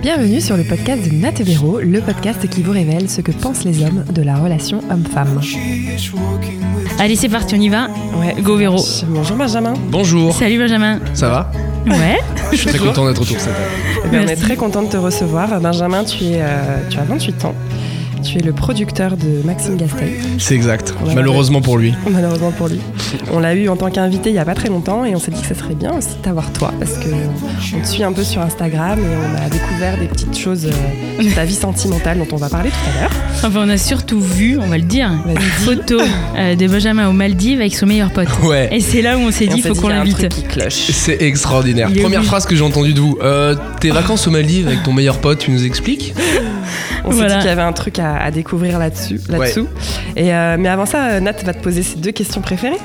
Bienvenue sur le podcast de Nat Véro, le podcast qui vous révèle ce que pensent les hommes de la relation homme-femme. Allez, c'est parti, on y va. Ouais. Go Véro. Bonjour Benjamin. Bonjour, Salut Benjamin. ça va? Ouais. Je suis très content d'être autour de cette table. Eh bien, on est très content de te recevoir. Benjamin, tu, es, euh, tu as 28 ans. Tu es le producteur de Maxime Gasteuil, C'est exact, malheureusement pour lui. malheureusement pour lui. On l'a eu en tant qu'invité il n'y a pas très longtemps et on s'est dit que ce serait bien aussi de t'avoir toi parce que on te suit un peu sur Instagram et on a découvert des petites choses euh, sur ta vie sentimentale dont on va parler tout à l'heure. Enfin, on a surtout vu, on va le dire, une photo euh, de Benjamin aux Maldives avec son meilleur pote. Ouais, Et c'est là où on s'est dit, faut qu'on l'invite. c'est extraordinaire. Première phrase que j'ai entendue de vous. Euh, tes vacances au Maldives avec ton meilleur pote, tu nous expliques? On s'est Voilà. dit qu'il y avait un truc à, à découvrir là-dessus. là-dessous. Et euh, mais avant ça, Nat va te poser ses deux questions préférées.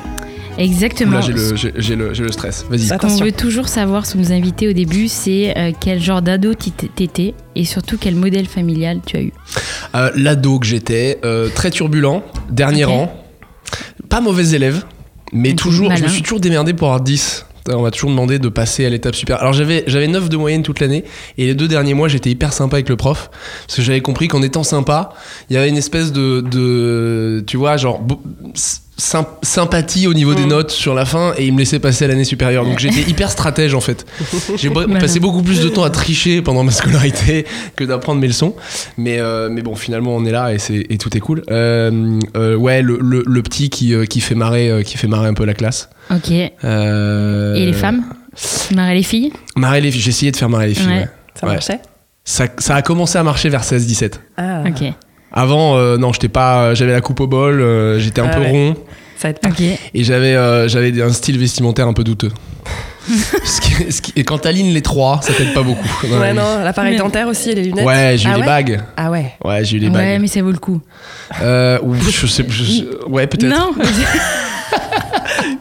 Exactement. Là, j'ai le, j'ai- le, j'ai le stress. Vas-y. Ce qu'on veut toujours savoir sur nos invités au début, c'est euh, quel genre d'ado t'étais et surtout quel modèle familial tu as eu. Euh, L'ado que j'étais, euh, très turbulent, dernier rang, pas mauvais élève, mais toujours, je me suis toujours démerdé pour avoir 10. On m'a toujours demandé de passer à l'étape supérieure. Alors j'avais j'avais 9 de moyenne toute l'année et les deux derniers mois j'étais hyper sympa avec le prof parce que j'avais compris qu'en étant sympa, il y avait une espèce de, de tu vois genre sympathie au niveau des Mm. notes sur la fin et il me laissait passer à l'année supérieure. Donc j'étais hyper stratège en fait. J'ai passé beaucoup plus de temps à tricher pendant ma scolarité que d'apprendre mes leçons. Mais, euh, mais bon, finalement, on est là et, tout est cool. Euh, euh, ouais, le, le- le petit qui, qui, fait marrer, qui fait marrer un peu la classe. Ok. Et les femmes? Marrer les filles? Marrer les filles. J'ai essayé de faire marrer les filles. Ouais. ouais. Ça Ouais. marchait Ça, ça a commencé à marcher vers 16-17. Ah, Ok. Avant, euh, non, j'étais pas, j'avais la coupe au bol, euh, j'étais un Ah peu ouais. rond ça va être Ok. et j'avais, euh, j'avais un style vestimentaire un peu douteux. Ce qui- ce qui- et quand t'alignes les trois, ça t'aide pas beaucoup. Ouais, non, l'appareil dentaire aussi et les lunettes. Ouais, j'ai eu Ah les ouais bagues. Ah ouais. Ouais, j'ai eu les Ouais, bagues. mais ça vaut le coup. Euh, ou je sais, je ouais, peut-être. Non,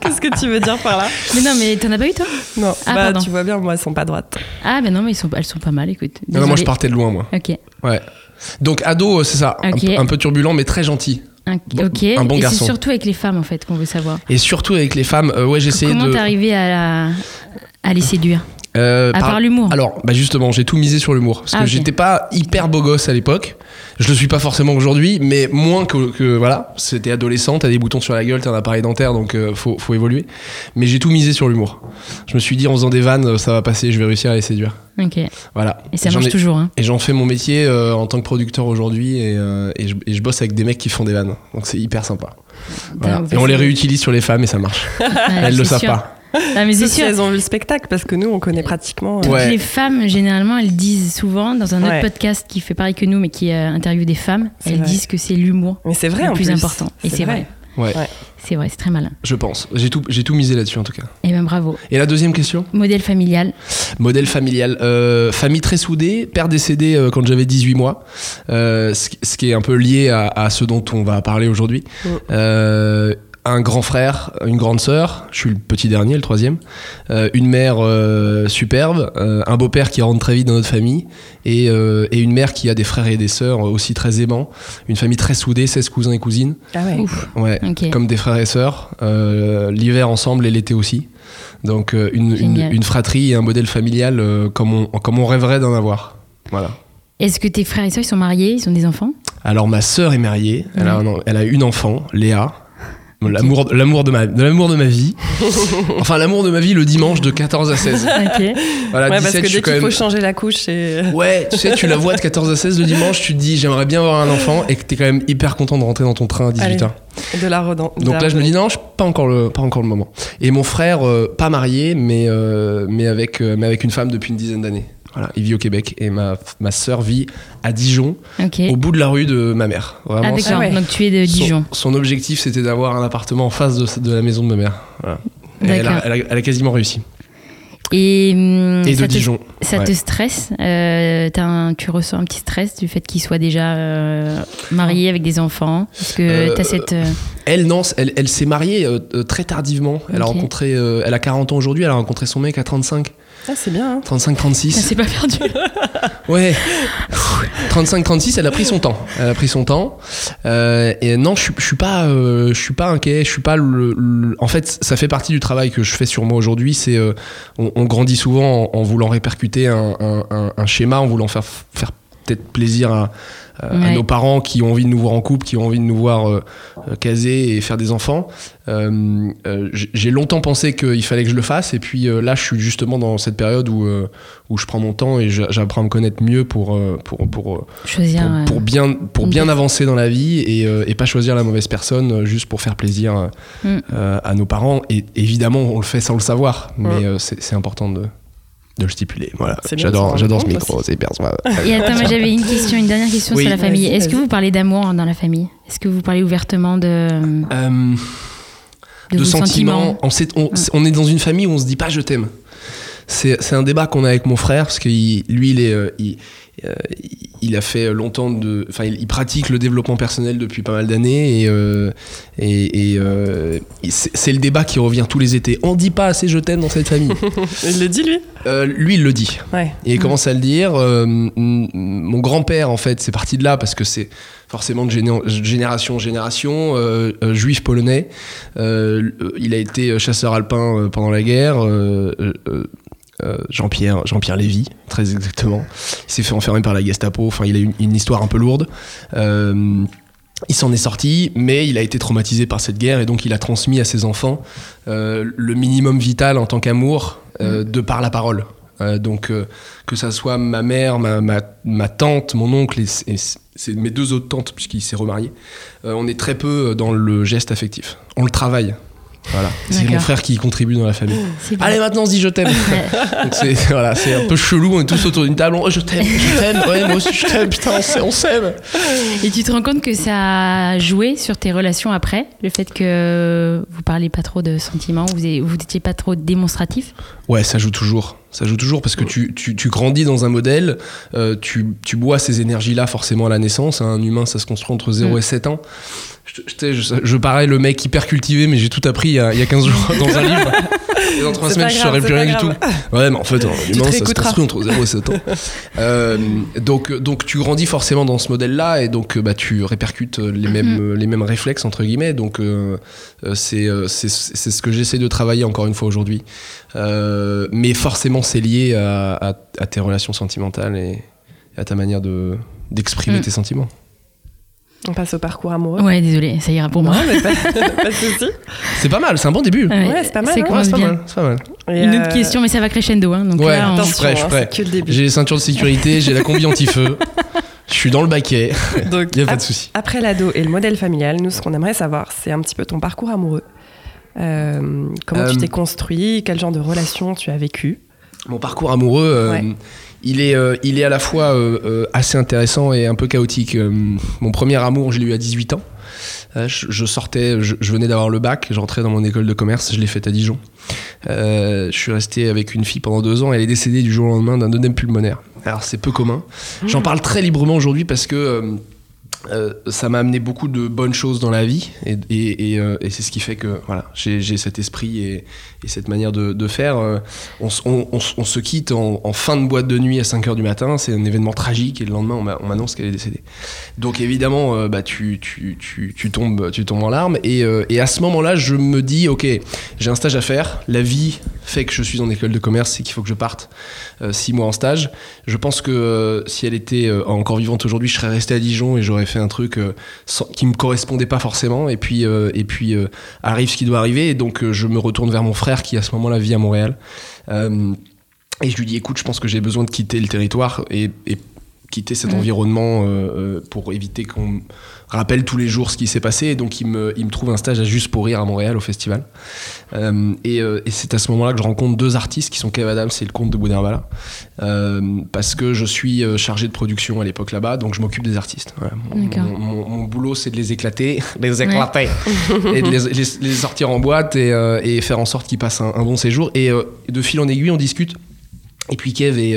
Qu'est-ce que tu veux dire par là? Mais non, mais t'en as pas eu toi? Non, Ah, bah pardon. tu vois bien, moi, elles sont pas droites. Ah, ben non, mais ils sont, elles sont pas mal, écoute. Non, non, moi je partais de loin, moi. Ok. Ouais. Donc ado, euh, c'est ça, un peu- un, peu turbulent, mais très gentil. Un- Bon- ok. un bon et garçon. c'est surtout avec les femmes en fait qu'on veut savoir. Et surtout avec les femmes, euh, ouais, j'essayais Comment de. t'es arrivé à, la- à les séduire Euh, À par- part l'humour. Alors, bah justement, j'ai tout misé sur l'humour. Parce Ah, que ok. j'étais pas hyper beau gosse à l'époque. Je le suis pas forcément aujourd'hui, mais moins que, que- voilà. C'était adolescent, t'as des boutons sur la gueule, t'as un appareil dentaire, donc euh, faut, faut évoluer. Mais j'ai tout misé sur l'humour. Je me suis dit, en faisant des vannes, ça va passer, je vais réussir à les séduire. Ok. Et Voilà. ça J'en marche ai- toujours. Hein. Et j'en fais mon métier euh, en tant que producteur aujourd'hui et, euh, et je, et je bosse avec des mecs qui font des vannes. Donc c'est hyper sympa. Voilà. Et on les réutilise sur les femmes et ça marche. Elles le savent pas. Ah, mais c'est si sûr. elles ont vu le spectacle, parce que nous, on connaît pratiquement. euh, Toutes Ouais. les femmes, généralement, elles disent souvent, dans un autre Ouais. podcast qui fait pareil que nous, mais qui euh, interviewe des femmes, C'est elles vrai. disent que c'est l'humour Mais c'est vrai le en plus plus. important. Et c'est vrai. Ouais, Ouais. C'est vrai, c'est très malin. je pense. J'ai tout, j'ai tout misé là-dessus en tout cas. Et ben bravo. Et la deuxième question? Modèle familial. Modèle familial. Euh, famille très soudée, père décédé euh, quand j'avais 18 mois. Euh, ce, qui- ce qui est un peu lié à, à ce dont on va parler aujourd'hui. Mm. Un grand frère, une grande sœur, je suis le petit dernier, le troisième, euh, une mère euh, superbe, euh, un beau-père qui rentre très vite dans notre famille, et, euh, et une mère qui a des frères et des sœurs aussi très aimants, une famille très soudée, 16 cousins et cousines, Ah ouais. Ouf. ouais, Ok. comme des frères et sœurs, euh, l'hiver ensemble et l'été aussi. Donc euh, une, une, Génial. une fratrie et un modèle familial euh, comme, on, comme on rêverait d'en avoir. Voilà. Est-ce que tes frères et sœurs ils sont mariés? Ils ont des enfants? Alors ma sœur est mariée, elle, a Ouais. un- elle a une enfant, Léa. L'amour, l'amour de ma, de l'amour de ma vie. enfin, l'amour de ma vie le dimanche de 14 à 16. Ok. Voilà, Ouais, parce 17, que dès qu'il faut changer la couche, c'est. Ouais, tu sais, tu la vois de 14 à 16 le dimanche, tu te dis j'aimerais bien avoir un enfant et que t'es quand même hyper content de rentrer dans ton train à 18h. De la redon. de Donc la là, je me dis non, je- pas encore le, pas encore le moment. Et mon frère, euh, pas marié, mais, euh, mais, avec, euh, mais avec une femme depuis une dizaine d'années. Voilà, il vit au Québec et ma, ma sœur vit à Dijon, au bout de la rue de ma mère. Vraiment, Ah d'accord. Ah ouais. Donc tu es de son- Dijon. Son, objectif, c'était d'avoir un appartement en face de, de la maison de ma mère. Voilà. Et elle, a, D'accord. elle a- elle a quasiment réussi. Et, hum, Et ça de te- Dijon. Ça ouais. te stresse euh, un- Tu ressens un petit stress du fait qu'il soit déjà euh, marié avec des enfants? Est-ce que Euh, t'as cette... euh, Elle, non, elle, elle s'est mariée euh, très tardivement. Elle a rencontré, euh, elle a 40 ans aujourd'hui, elle a rencontré son mec à 35, Ah, c'est bien. hein. 35, Ça 36. s'est pas perdu Ouais. 35-36, elle a pris son temps. Elle a pris son temps. Euh, et non, je, suis- je suis pas, euh, je suis pas inquiet. Je suis pas le, le- En fait, ça fait partie du travail que je fais sur moi aujourd'hui. C'est, euh, on, on grandit souvent en, en voulant répercuter un, un- un- un schéma, en voulant faire faire peut-être plaisir à, à- à nos parents qui ont envie de nous voir en couple, qui ont envie de nous voir euh, euh, caser et faire des enfants. Euh, euh, j'ai longtemps pensé qu'il fallait que je le fasse, et puis euh, là, je suis justement dans cette période où, euh, où je prends mon temps et j'apprends à me connaître mieux pour, euh, pour, pour, euh, Choisir. pour, euh, pour bien, pour bien avancer dans la vie et, euh, et pas choisir la mauvaise personne euh, juste pour faire plaisir euh, Mm. euh, à nos parents. Et évidemment, on le fait sans le savoir, mais Mm. euh, c'est c'est important de, de le stipuler. Voilà. J'adore j'adore ce micro, c'est hyper sympa. Et attends, moi j'avais une question, une dernière question Oui. sur la famille. Est-ce que vous parlez d'amour dans la famille? Est-ce que vous parlez ouvertement de, Euh, de, sentiments. On, sait- on- on est dans une famille où on se dit pas je t'aime. C'est c'est un débat qu'on a avec mon frère parce que il- lui il est euh, il, euh, il a fait longtemps de enfin il, pratique le développement personnel depuis pas mal d'années et euh, et, et, euh, c'est le débat qui revient tous les étés. On dit pas assez je t'aime dans cette famille. Il le dit lui? Lui il le dit. Ouais. Et il commence à le dire. mon grand-père, en fait, c'est parti de là parce que c'est forcément de géné- génération en génération. juif polonais. Il a été chasseur alpin pendant la guerre. Euh, Jean-Pierre, Jean-Pierre Lévy, très exactement. Il s'est fait enfermer par la Gestapo. Enfin, il a une, une histoire un peu lourde. Euh, il s'en est sorti, mais il a été traumatisé par cette guerre et donc il a transmis à ses enfants euh, le minimum vital en tant qu'amour euh, de par la parole. Euh, donc que ça soit ma mère, ma, ma, ma tante, mon oncle et, et c'est mes deux autres tantes puisqu'il s'est remarié, on est très peu dans le geste affectif. On le travaille. Voilà. C'est mon frère qui y contribue dans la famille. Bien. Allez maintenant on se dit je t'aime. C'est voilà, c'est un peu chelou, on est tous autour d'une table, on, oh, je t'aime, je t'aime, ouais moi aussi je t'aime, putain on s'aime. Et tu te rends compte que ça a joué sur tes relations après Le fait que vous parliez pas trop de sentiments, vous n'étiez pas trop démonstratif? Ouais, ça joue toujours. Ça joue toujours parce que tu, tu, tu grandis dans un modèle, euh, tu, tu bois ces énergies-là forcément à la naissance. Un humain, ça se construit entre 0 Mm. et 7 ans. Je, je, je, je parais le mec hyper cultivé, mais j'ai tout appris il y, a, il y a 15 jours dans un livre. Et dans 3 C'est semaines, pas je grave, saurais plus rien du tout. grave. Ouais, mais en fait, un humain, ça se construit entre 0 et 7 ans. Euh, donc, donc, tu grandis forcément dans ce modèle-là et donc bah, tu répercutes les mêmes, les mêmes réflexes, entre guillemets. Donc, euh, euh, c'est euh, ce que j'essaie de travailler encore une fois aujourd'hui. Euh, mais forcément, c'est lié à, à- à tes relations sentimentales et à ta manière de d'exprimer Mm. tes sentiments. On passe au parcours amoureux. Ouais, désolé, ça ira pour moi. Non, mais pas, pas de souci. C'est pas mal, c'est un bon début. Ouais, Ouais, c'est pas mal, Ça hein. C'est pas mal, c'est pas mal. Une euh, autre question, mais ça va crescendo. Hein, donc Ouais, là, on- je suis prêt, je suis prêt. c'est. J'ai les ceintures de sécurité, j'ai la combi anti-feu, je suis dans le baquet, Donc, il y a pas de souci. Après l'ado et le modèle familial, nous, ce qu'on aimerait savoir, c'est un petit peu ton parcours amoureux. Euh, comment tu Euh, t'es construit Quel genre de relation tu as vécu? Mon parcours amoureux, euh, Ouais. Il, est, euh, il est à la fois euh, euh, assez intéressant et un peu chaotique. Mon premier amour, je l'ai eu à 18 ans. Je, je sortais, je, je venais d'avoir le bac, j'entrais dans mon école de commerce, je l'ai faite à Dijon. Je suis resté avec une fille pendant deux ans, elle est décédée du jour au lendemain d'un œdème pulmonaire. Alors c'est peu commun. J'en parle très librement aujourd'hui parce que euh, ça m'a amené beaucoup de bonnes choses dans la vie et, euh, c'est ce qui fait que voilà, j'ai cet esprit et, et cette manière de, faire. Euh, on, se quitte en, fin de boîte de nuit à 5h du matin, c'est un événement tragique et le lendemain on m'a- on m'annonce qu'elle est décédée. Donc évidemment, bah, tu, tombes, tu tombes en larmes et, à ce moment-là, je me dis, ok, j'ai un stage à faire, la vie fait que je suis en école de commerce et qu'il faut que je parte euh, six mois en stage. Je pense que si elle était encore vivante aujourd'hui, je serais resté à Dijon et j'aurais fait un truc euh, sans- qui me correspondait pas forcément. Et puis, euh, et puis euh, arrive ce qui doit arriver. Et donc, je me retourne vers mon frère qui à ce moment-là vit à Montréal. Et je lui dis, écoute, je pense que j'ai besoin de quitter le territoire et, et quitter cet Mhm. environnement euh, pour éviter qu'on rappelle tous les jours ce qui s'est passé. Et donc, il me, il me trouve un stage à Juste pour Rire à Montréal, au festival. Euh, et euh, et c'est à ce moment-là que je rencontre deux artistes qui sont Kev Adams et le comte de Boudinvala. Euh, parce que je suis euh, chargé de production à l'époque là-bas, donc je m'occupe des artistes. Mon, D'accord. mon- mon- mon boulot, c'est de les éclater, les éclater, et de les, les- les sortir en boîte et, euh, et faire en sorte qu'ils passent un, un bon séjour. Et euh, de fil en aiguille, on discute. Et puis Kev est,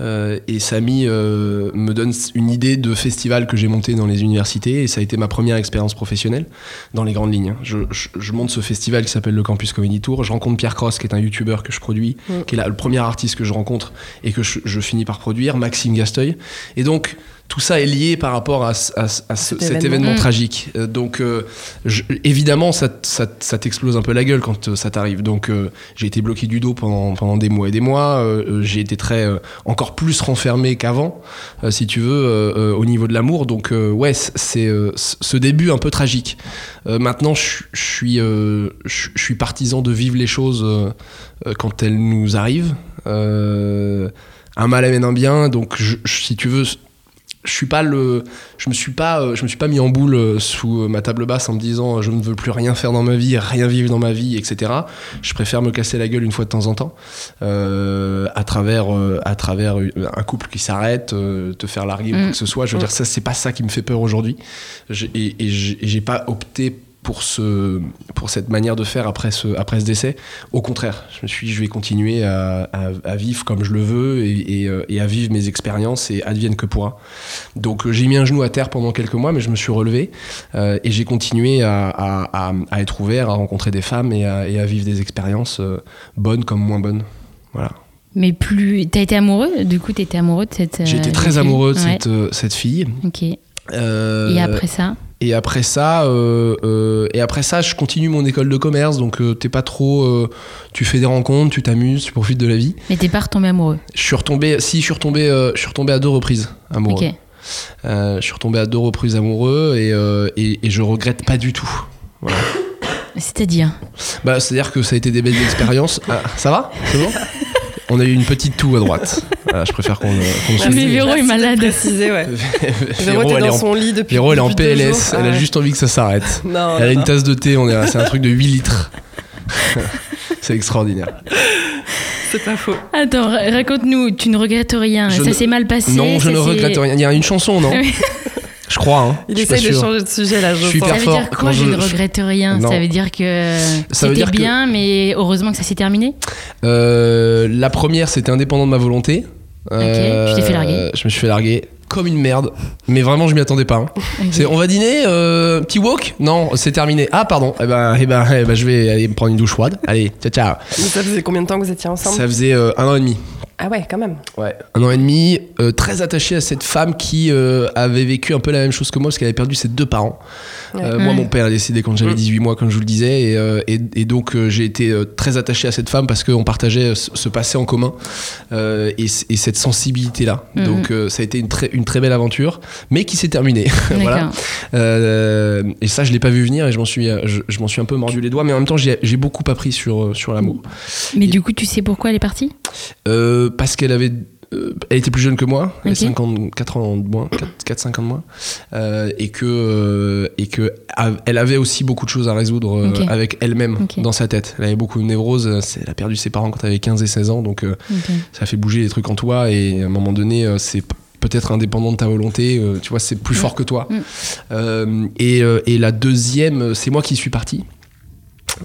euh, et Samy euh, me donne une idée de festival que j'ai monté dans les universités et ça a été ma première expérience professionnelle dans les grandes lignes. Je, je- je monte ce festival qui s'appelle le Campus Comedy Tour. Je rencontre Pierre Cross qui est un youtubeur que je produis, Mm. qui est le premier artiste que je rencontre et que je, je finis par produire, Maxime Gasteuil. Et donc tout ça est lié par rapport à, à ce- à ce- Cet cet événement. Mm. tragique. Euh, donc euh, je- évidemment ça, ça, t'explose un peu la gueule quand euh, ça t'arrive. Donc euh, j'ai été bloqué du dos pendant, pendant des mois et des mois. Euh, j'ai été très euh, encore plus renfermé qu'avant, euh, si tu veux, au niveau de l'amour. Donc euh, ouais, c'est euh, ce début un peu tragique. Euh, maintenant, je je suis, euh, je je suis partisan de vivre les choses quand elles nous arrivent. Euh, un mal amène un bien, donc si tu veux, je suis pas le, je me suis pas, euh, je me suis pas mis en boule euh, sous euh, ma table basse en me disant je ne veux plus rien faire dans ma vie, rien vivre dans ma vie, etc. Je préfère me casser la gueule une fois de temps en temps, euh, à travers, à travers un couple qui s'arrête, te faire larguer ou Mm. quoi que ce soit. Je veux Mm. dire ça, c'est pas ça qui me fait peur aujourd'hui. Et, et j'ai pas opté pour ce, pour cette manière de faire après ce, après ce décès. Au contraire, je me suis dit, je vais continuer à, à- à vivre comme je le veux et, et, euh, et à vivre mes expériences et advienne que pourra. Donc euh, j'ai mis un genou à terre pendant quelques mois, mais je me suis relevé euh, et j'ai continué à, à- être ouvert, à rencontrer des femmes et à, et vivre des expériences euh, bonnes comme moins bonnes. Voilà. Mais plus. T'as été amoureux? Du coup, t'étais amoureux de cette. Euh, très amoureux de Ouais. cette, cette fille. Ok. Euh, Et après ça? Et après ça, euh, euh, et après ça, je continue mon école de commerce. Donc euh, t'es pas trop, tu fais des rencontres, tu t'amuses, tu profites de la vie. Mais t'es pas retombé amoureux. Je suis retombé, si je suis retombé, je suis retombé à deux reprises amoureux. Je suis retombé à deux reprises amoureux et, et, et je regrette pas du tout. Voilà. C'est-à-dire? Bah, c'est-à-dire que ça a été des belles expériences. Ah, ça va? C'est bon? On a eu une petite toux à droite. Voilà, je préfère qu'on euh, Ah, mais souligne. Véro est malade. préciser, ouais. Véro elle est dans en, son lit depuis. Véro, elle est en PLS. jours. Elle Ah a juste envie que ça s'arrête. Non, Elle a non, une tasse de thé, on est, c'est un truc de 8 litres. c'est extraordinaire. c'est pas faux. Attends, ra- raconte-nous, tu ne regrettes rien. Je ça ne- s'est mal passé Non, je ne regrette rien. Il y a une chanson, non Oui. Je crois, hein. Il essaye de sûr. changer de sujet là, je, Je suis sens. Ça hyper veut fort dire quoi, je, je- ne regrette rien? Non. Ça veut dire que Ça veut c'était que- bien, mais heureusement que ça s'est terminé? Euh, la première, c'était indépendant de ma volonté. Euh, tu t'es fait larguer. Je me suis fait larguer comme une merde. Mais vraiment, je m'y attendais pas. hein. C'est, on va dîner, euh, petit walk Non, c'est terminé. Ah, pardon. Eh ben, eh ben, eh ben, je vais aller me prendre une douche froide. Allez, ciao, ciao. Mais ça faisait combien de temps que vous étiez ensemble? Ça faisait euh, un an et demi. Ah ouais, quand même. Ouais, un an et demi, euh, très attaché à cette femme qui euh, avait vécu un peu la même chose que moi parce qu'elle avait perdu ses deux parents. Ouais. Euh, Moi, Ouais. mon père est décédé quand j'avais Mm. 18 mois, comme je vous le disais, et, euh, et, et donc euh, j'ai été euh, très attaché à cette femme parce qu'on partageait ce, ce passé en commun euh, et, et cette sensibilité-là. Mhm. Donc euh, ça a été une très, une très belle aventure, mais qui s'est terminée. voilà. Euh, et ça, je l'ai pas vu venir et je m'en suis, je, je m'en suis un peu mordu les doigts, mais en même temps, j'ai j'ai beaucoup appris sur, sur l'amour. Mais du coup, tu sais pourquoi elle est partie? Euh, parce qu'elle avait. Euh, elle était plus jeune que moi, elle Ok. avait 54 ans de moins, 4-5 ans de moins, euh, et que, euh, et que a- elle avait aussi beaucoup de choses à résoudre avec elle-même dans sa tête. Elle avait beaucoup de névroses, elle a perdu ses parents quand elle avait 15 et 16 ans, donc ça fait bouger les trucs en toi, et à un moment donné, c'est peut-être indépendant de ta volonté, tu vois, c'est plus Mm. fort que toi. Mm. Et, et la deuxième, c'est moi qui suis parti.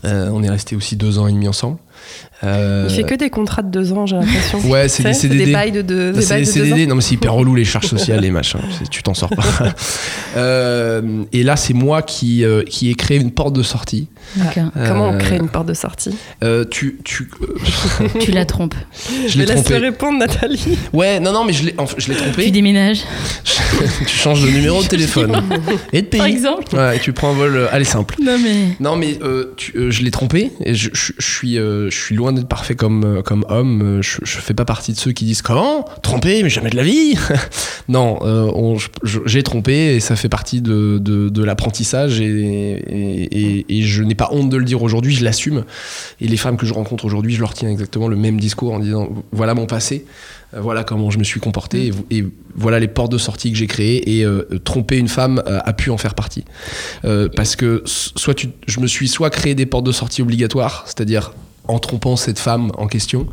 On est resté aussi deux ans et demi ensemble. Euh, Il fait que des contrats de deux ans, j'ai l'impression. Ouais, c'est des CDD. Des bails de, de, des c'est bails des de deux CDD, ans. non mais c'est hyper relou les charges sociales, les machins, tu t'en sors pas. Euh, et là, c'est moi qui, euh, qui ai créé une porte de sortie. D'accord. Comment on Euh, crée une porte de sortie? Euh, tu, tu, euh, tu la trompes. je l'ai laisse-le trompé. répondre, Nathalie. Ouais, non, non, mais je l'ai, enfin, je l'ai Tu trompé. déménages, tu changes de numéro de téléphone et de pays. par exemple Ouais, et tu prends un vol, euh, allez simple. Non mais. Non mais euh, tu- euh, je l'ai trompé et je, je- je suis euh, je suis loin d'être parfait comme euh, comme homme. Euh, Je, je fais pas partie de ceux qui disent comment tromper mais jamais de la vie. non, euh, j'ai trompé et ça fait partie de de, de l'apprentissage et, et, et- et je n'ai pas honte de le dire aujourd'hui. Je l'assume et les femmes que je rencontre aujourd'hui, je leur tiens exactement le même discours en disant voilà mon passé. Voilà comment je me suis comporté et, et voilà les portes de sortie que j'ai créées et euh, tromper une femme a pu en faire partie. Euh, parce que soit tu, je me suis soit créé des portes de sortie obligatoires, c'est-à-dire en trompant cette femme en question,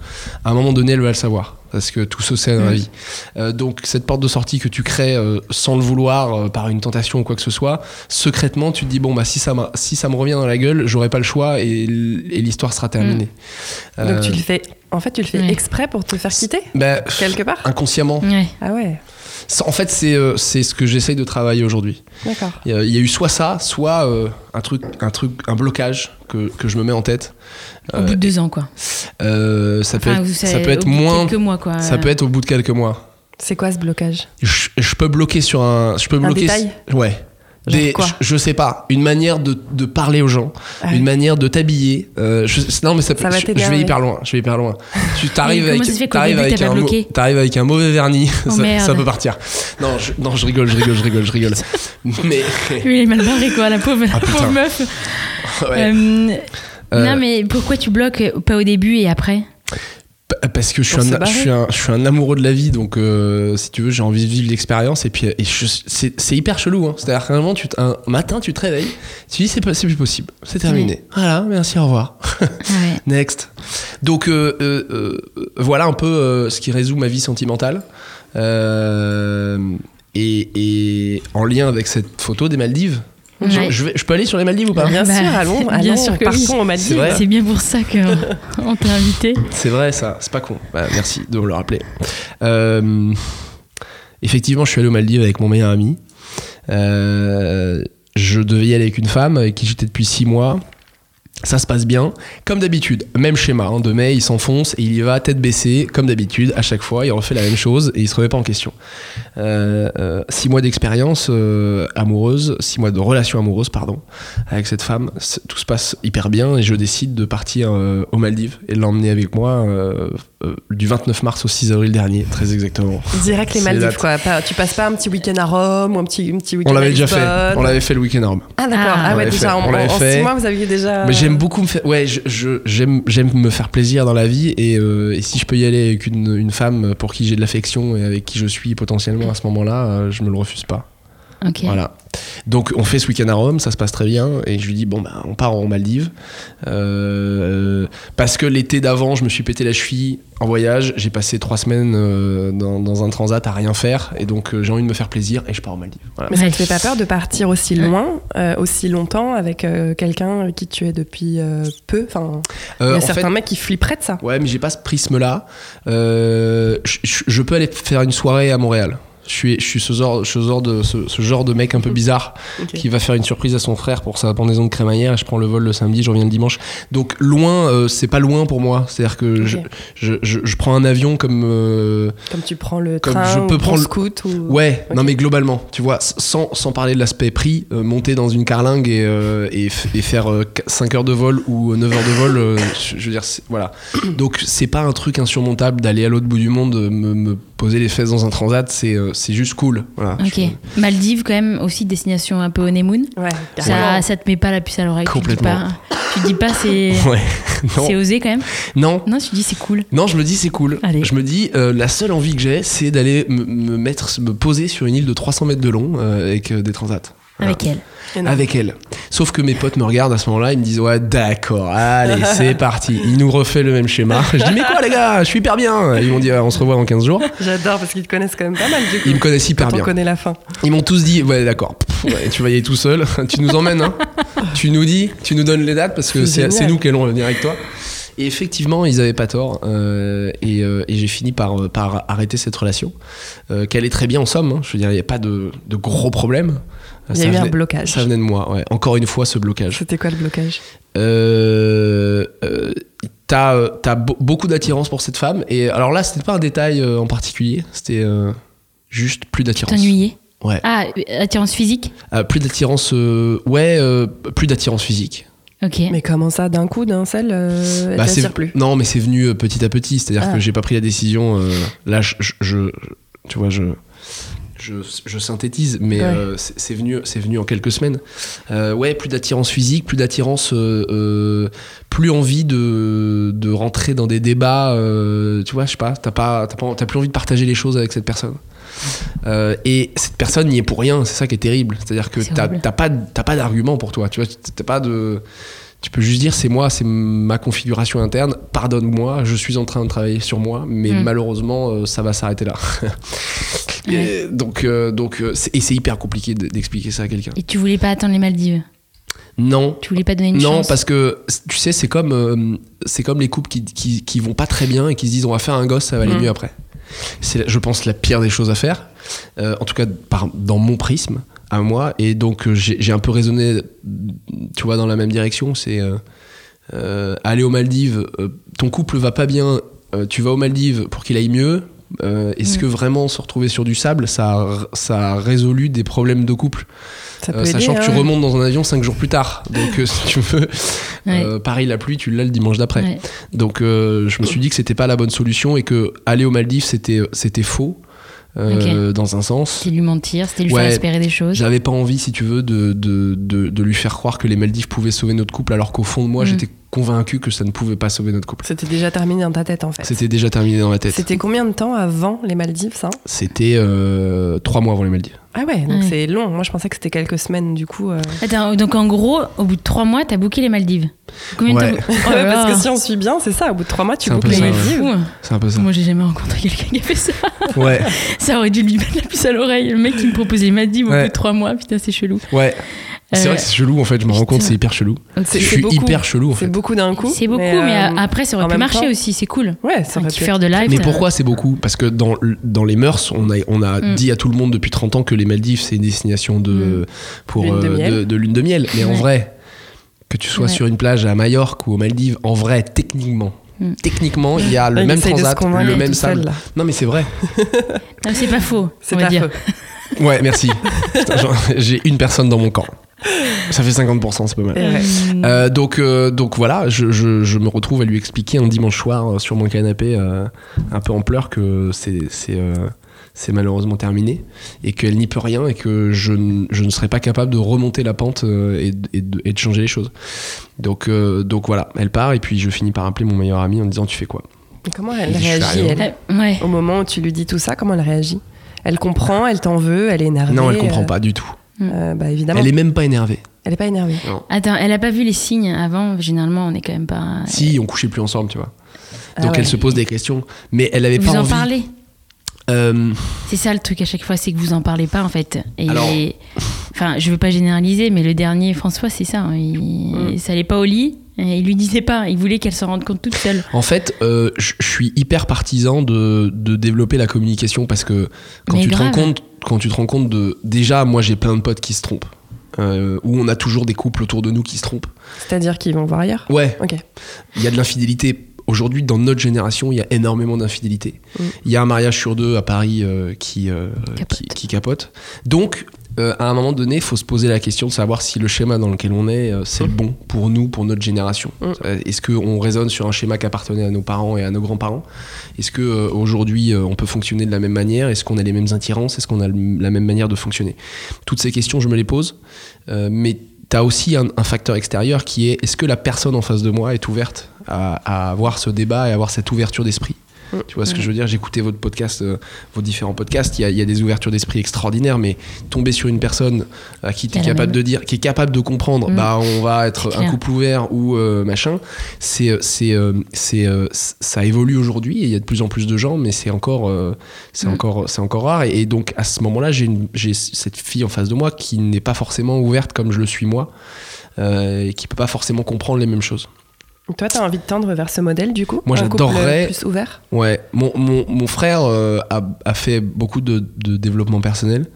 à un moment donné, elle va le savoir. parce que tout se sait dans la Mm. vie. Euh, donc cette porte de sortie que tu crées euh, sans le vouloir, euh, par une tentation ou quoi que ce soit, secrètement tu te dis bon bah si ça, si ça me revient dans la gueule, j'aurai pas le choix et, l'histoire sera terminée. Donc Euh, tu le fais. En fait, tu le fais Ouais. exprès pour te faire quitter bah, quelque part? inconsciemment. Ouais. Ah ouais. En fait c'est euh, c'est ce que j'essaye de travailler aujourd'hui. D'accord. Il y, a- il y a eu soit ça, soit euh, un truc, un truc, un blocage que, que je me mets en tête. Au Euh, bout de deux ans, quoi. euh, ça peut être, ça peut moins, quelques mois, quoi. ça peut être au bout de quelques mois. C'est quoi ce blocage? Je, je peux bloquer sur un, je peux Un bloquer, détail? ouais. Des- quoi je, je sais pas, une manière de, de parler aux gens, une oui. manière de t'habiller. euh, non mais ça, peut- Ça va je, je vais hyper loin, je vais hyper loin. Tu t'arrives avec, début, avec un, avec un mauvais vernis, Oh, ça, peut partir. Non, je, non, je rigole, je rigole, je rigole, je rigole. Mais est mal barré, quoi, la pauvre, Ah, pauvre meuf. ouais. Euh, Euh, Non, mais pourquoi tu bloques pas au début et après? Parce que je suis, un, barrer. je, suis un, je suis un amoureux de la vie, donc euh, si tu veux, j'ai envie de vivre l'expérience. Et puis, et c'est hyper chelou. Hein. C'est-à-dire qu'un moment, tu un matin, tu te réveilles, tu dis c'est plus possible, c'est terminé. Voilà, merci, au revoir. Ouais. Next. Donc euh, euh, voilà un peu ce qui résout ma vie sentimentale. Et, et en lien avec cette photo des Maldives. Je, Ouais. je vais, je peux aller sur les Maldives ou pas? Bien Bah, sûr, allons, bien allons, sûr que oui. Maldives. C'est vrai? C'est bien pour ça qu'on t'a invité. C'est vrai, ça, c'est pas con. Bah, merci de me le rappeler. Euh, effectivement, je suis allé aux Maldives avec mon meilleur ami. Euh, je devais y aller avec une femme avec qui j'étais depuis six mois. Ça se passe bien, comme d'habitude. Même schéma, hein, de mai, il s'enfonce et il y va tête baissée, comme d'habitude, à chaque fois, il refait la même chose et il se remet pas en question. Euh, euh, six mois d'expérience euh, amoureuse, six mois de relation amoureuse, pardon, avec cette femme, tout se passe hyper bien et je décide de partir aux Maldives et de l'emmener avec moi du 29 mars au 6 avril dernier, très exactement. Direct les Maldives, quoi. Pas- tu passes pas un petit week-end à Rome ou un petit, un petit week-end On l'avait déjà fait, on l'avait fait le week-end à Rome. Ah d'accord. Ah. Ah, On ouais, déjà en, on l'avait en fait. six mois, vous aviez déjà. Mais j'aime beaucoup me faire, ouais, j'aime, j'aime me faire plaisir dans la vie et, euh, si je peux y aller avec une, une femme pour qui j'ai de l'affection et avec qui je suis potentiellement à ce moment-là, euh, je me le refuse pas. Voilà. Donc on fait ce week-end à Rome, ça se passe très bien et je lui dis bon bah on part en Maldives Euh, parce que l'été d'avant je me suis pété la cheville en voyage, j'ai passé trois semaines euh, dans, dans un transat à rien faire et donc euh, j'ai envie de me faire plaisir et je pars en Maldives. Voilà. Mais ça te fait pas peur de partir aussi loin, euh, aussi longtemps avec euh, quelqu'un avec qui tu es depuis euh, peu? Enfin, il y a en certains fait- mecs qui flipperaient de ça. Ouais, mais j'ai pas ce prisme-là. Euh, je peux aller faire une soirée à Montréal. Je suis, je suis ce, genre, ce, genre de, ce, ce genre de mec un peu bizarre qui va faire une surprise à son frère pour sa pendaison de crémaillère. et Je prends le vol le samedi, je reviens le dimanche. Donc loin, euh, c'est pas loin pour moi. C'est-à-dire que je, Ok. je, je- je prends un avion comme. euh, Comme tu prends le Comme train je peux ou prendre- le scoot ou... Ouais, non mais globalement, tu vois, sans, sans parler de l'aspect prix, euh, monter dans une carlingue et, euh, et, faire 5 heures de vol ou 9 heures de vol, je veux dire, voilà. Donc c'est pas un truc insurmontable d'aller à l'autre bout du monde, me, me poser les fesses dans un transat, c'est c'est juste cool. Voilà. Ok. Je- Maldives, quand même, aussi destination un peu honeymoon. Ouais. Ça, ça te met pas la puce à l'oreille. tu te dis Complètement. pas- Tu te dis pas c'est Ouais. c'est non, osé quand même. non, Non, tu dis c'est cool. non, je me dis c'est cool. Allez. Je me dis euh, la seule envie que j'ai, c'est d'aller me, me mettre, me poser sur une île de 300 mètres de long euh, avec euh, des transats. Voilà. Avec elle. Avec elle. Sauf que mes potes me regardent à ce moment-là, ils me disent ouais d'accord, allez c'est parti. Il nous refait le même schéma. Je dis mais quoi les gars, je suis hyper bien. Ils m'ont dit Ah, on se revoit dans 15 jours. J'adore parce qu'ils te connaissent quand même pas mal du coup. Ils me connaissent hyper Quand on bien. connaît la fin. Ils m'ont tous dit ouais d'accord, ouais, tu vas y aller tout seul. tu nous emmènes, hein. tu nous dis, tu nous donnes les dates parce que C'est nous qui allons venir avec toi. Et effectivement, ils avaient pas tort. euh, et euh, et j'ai fini par, par arrêter cette relation, euh, qu'elle est très bien en somme. hein. Je veux dire, il n'y a pas de, de gros problèmes. Il y a Ça eu un venait- blocage. Ça venait de moi, ouais. Encore une fois, ce blocage. C'était quoi le blocage? Euh, euh, t'as euh, beaucoup d'attirance pour cette femme et alors là c'était pas un détail euh, en particulier c'était euh, juste plus d'attirance T'ennuyer. ouais Ah, attirance physique? Euh, plus d'attirance euh, ouais euh, plus d'attirance physique Ok. Mais comment ça, d'un coup, d'un seul, euh, elle Bah, t'attire plus? Non mais c'est venu euh, petit à petit c'est à dire Ah. que j'ai pas pris la décision euh, là je, je- je- tu vois je je, je synthétise, mais Ouais. euh, c'est venu, c'est venu en quelques semaines. Euh, ouais, plus d'attirance physique, plus d'attirance, euh, plus envie de, de rentrer dans des débats. tu vois, je sais pas, t'as pas, t'as pas, t'as plus envie de partager les choses avec cette personne. Et cette personne n'y est pour rien, c'est ça qui est terrible. C'est-à-dire que t'as pas, t'as pas d'argument pour toi. Tu vois, t'as pas de Tu peux juste dire c'est moi, c'est ma configuration interne. Pardonne-moi, je suis en train de travailler sur moi, mais Mm. malheureusement euh, ça va s'arrêter là. Et donc euh, donc euh, c'est- et c'est hyper compliqué de- d'expliquer ça à quelqu'un. Et tu voulais pas attendre les Maldives? Non. Tu voulais pas donner une Non, chance? parce que tu sais, c'est comme, euh, c'est comme les couples qui, qui, qui vont pas très bien et qui se disent on va faire un gosse, ça va aller Mm. mieux après. C'est, je pense, la pire des choses à faire. Euh, en tout cas, par, dans mon prisme, à moi. Et donc, euh, j'ai, un peu raisonné, tu vois, dans la même direction. C'est euh, aller aux Maldives, ton couple va pas bien, tu vas aux Maldives pour qu'il aille mieux. Est-ce Mm. que vraiment se retrouver sur du sable, ça a, ça a résolu des problèmes de couple? Aider, sachant que tu remontes dans un avion cinq jours plus tard. Donc, euh, si tu veux, Ouais. euh, pareil, la pluie, tu l'as le dimanche d'après. Ouais. Donc, je me suis dit que c'était pas la bonne solution et que aller aux Maldives, c'était, c'était faux, euh, dans un sens. C'était lui mentir, c'était lui Ouais. faire espérer des choses. J'avais pas envie, si tu veux, de, de, de, de lui faire croire que les Maldives pouvaient sauver notre couple, alors qu'au fond de moi, Mm. j'étais convaincu que ça ne pouvait pas sauver notre couple. C'était déjà terminé dans ta tête en fait. C'était déjà terminé dans ma tête. C'était combien de temps avant les Maldives ça C'était euh, trois mois avant les Maldives. Ah ouais, donc Ouais. c'est long. Moi je pensais que c'était quelques semaines du coup. euh. Attends, donc en gros, au bout de trois mois, t'as booké les Maldives. Combien Ouais. de temps Oh Ouais, parce que si on suit bien, c'est ça. Au bout de trois mois, tu peu les ça, Mais ouais. Maldives. C'est un peu ça. Moi, j'ai jamais rencontré quelqu'un qui a fait ça. Ouais, Ça aurait dû lui mettre la puce à l'oreille. Le mec qui me proposait les Maldives au bout de trois mois. Putain, c'est chelou. ouais. C'est Euh, vrai que c'est chelou en fait, je me rends compte, c'est hyper chelou. C'est- Je c'est suis beaucoup. hyper chelou en C'est fait. beaucoup d'un coup. C'est beaucoup, mais, euh, après, ça aurait pu marcher temps- aussi. C'est cool. Ouais, ça aurait pu être- de live. Mais pourquoi c'est beaucoup? Parce que dans, dans les mœurs, on a, on a Mm. dit à tout le monde depuis 30 ans que les Maldives, c'est une destination de, Mm. pour, Lune de euh, miel. de, de lune de miel. Mais en vrai, que tu sois Ouais. sur une plage à Majorque ou aux Maldives, en vrai, techniquement, Mm. techniquement, il y a le même transat, le même sable. Non, mais c'est vrai. Non, c'est pas faux. C'est pas dire. faux. Ouais, merci. J'ai une personne dans mon camp. Ça fait 50%, c'est pas mal. Ouais. Hum, Euh, donc, euh, donc voilà, je, je- je me retrouve à lui expliquer un dimanche soir euh, sur mon canapé, euh, un peu en pleurs, que c'est euh, malheureusement terminé et qu'elle n'y peut rien et que je, ne serais pas capable de remonter la pente euh, et, de- et de, et de changer les choses. Donc, euh, donc voilà, elle part et puis je finis par appeler mon meilleur ami en disant Tu fais quoi? Et Comment elle réagit rien. elle ouais. Au moment où tu lui dis tout ça, comment elle réagit? Elle comprend, elle t'en veut, elle est énervée. Non, elle comprend euh, pas du tout. Euh, bah évidemment. Elle est même pas énervée. Elle est pas énervée. Attends, elle a pas vu les signes avant. Généralement, on est quand même pas. Si, on couchait plus ensemble, tu vois. Ah Donc ouais. elle se pose des questions, mais elle avait Vous pas en envie. parlez Euh, C'est ça le truc à chaque fois, c'est que vous en parlez pas en fait. Et Alors- enfin, je veux pas généraliser, mais le dernier François, c'est ça. hein. Il... Mm. Ça allait pas au lit. Et il lui disait pas. Il voulait qu'elle s'en rende compte toute seule. En fait, euh, je suis hyper partisan de, de développer la communication parce que quand Mais tu te rends compte, quand tu te rends compte de, déjà, moi j'ai plein de potes qui se trompent, euh, où on a toujours des couples autour de nous qui se trompent. C'est-à-dire qu'ils vont voir ailleurs Ouais, Ok. il y a de l'infidélité. Aujourd'hui, dans notre génération, il y a énormément d'infidélité. Mm. Il y a un mariage sur deux à Paris euh, qui, euh, Capote. qui, qui capote. Donc, euh, à un moment donné, il faut se poser la question de savoir si le schéma dans lequel on est, euh, c'est le bon pour nous, pour notre génération. Mm. Euh, Est-ce qu'on raisonne sur un schéma qui appartenait à nos parents et à nos grands-parents? Est-ce qu'aujourd'hui, on peut fonctionner de la même manière? Est-ce qu'on a les mêmes attirances? Est-ce qu'on a la même manière de fonctionner? Toutes ces questions, je me les pose. Mais tu as aussi un, un facteur extérieur qui est est-ce que la personne en face de moi est ouverte à, à avoir ce débat et avoir cette ouverture d'esprit? Mm. tu vois ce que je veux dire? J'écoutais votre podcast, euh, vos différents podcasts. Il y, y a des ouvertures d'esprit extraordinaires, mais tomber sur une personne à qui tu es capable même- de dire, qui est capable de comprendre, Mm. bah on va être un couple ouvert ou euh, machin. C'est, c'est, euh, c'est, euh, ça évolue aujourd'hui et il y a de plus en plus de gens, mais c'est encore, euh, c'est Mm. encore, c'est encore rare. Et, et donc à ce moment-là, j'ai, une- j'ai cette fille en face de moi qui n'est pas forcément ouverte comme je le suis moi, euh, et qui peut pas forcément comprendre les mêmes choses. Toi, t'as envie de tendre vers ce modèle du coup Moi, j'adorerais- plus ouvert Ouais, mon, mon, mon frère euh, a, a fait beaucoup de, de développement personnel.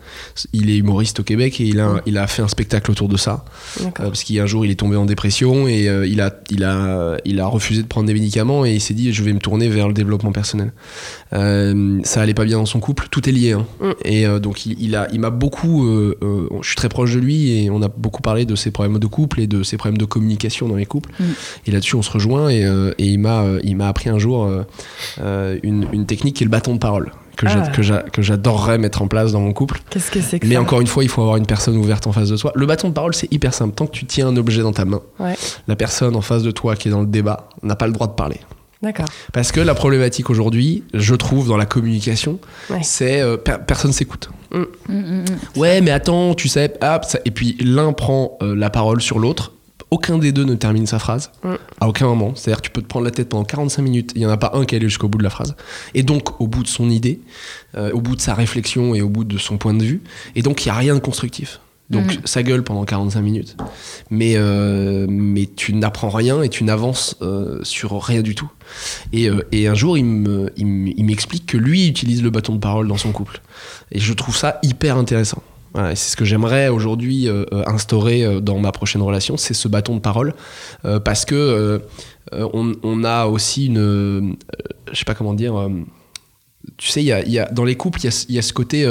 Il est humoriste au Québec et il a, il a fait un spectacle autour de ça. Euh, parce qu'un jour, il est tombé en dépression et euh, il, a, il, a, il a refusé de prendre des médicaments et il s'est dit je vais me tourner vers le développement personnel. Ça allait pas bien dans son couple, tout est lié. hein. Mm. Et donc, il, il a, il m'a beaucoup. je suis très proche de lui et on a beaucoup parlé de ses problèmes de couple et de ses problèmes de communication dans les couples. Mm. Et là-dessus, on se rejoint et, euh, et il m'a euh, il m'a appris un jour euh, une, une technique qui est le bâton de parole. Que Ah. que j'a- que j'adorerais mettre en place dans mon couple. Qu'est-ce que c'est que Mais ça encore une fois, il faut avoir une personne ouverte en face de toi. Le bâton de parole, c'est hyper simple. Tant que tu tiens un objet dans ta main, Ouais. la personne en face de toi qui est dans le débat n'a pas le droit de parler. D'accord. Parce que la problématique aujourd'hui, je trouve, dans la communication, Ouais. c'est euh, per- personne s'écoute. Hum, hum, hum. Ouais, mais attends, tu sais, hop, ça- et puis l'un prend euh, la parole sur l'autre aucun des deux ne termine sa phrase. À aucun moment. C'est-à-dire que tu peux te prendre la tête pendant 45 minutes, il n'y en a pas un qui est allé jusqu'au bout de la phrase. Et donc, au bout de son idée, euh, au bout de sa réflexion et au bout de son point de vue. Et donc, il n'y a rien de constructif. Donc, Mm. ça gueule pendant 45 minutes. Mais, euh, mais tu n'apprends rien et tu n'avances euh, sur rien du tout. Et, euh, et un jour, il me- il m- il m'explique que lui utilise le bâton de parole dans son couple. Et je trouve ça hyper intéressant. Voilà, et c'est ce que j'aimerais aujourd'hui euh, euh, instaurer euh, dans ma prochaine relation, c'est ce bâton de parole. Euh, parce que euh, on, on a aussi une. je sais pas comment dire. tu sais, y a, il y a- dans les couples, il y a, il y a ce côté.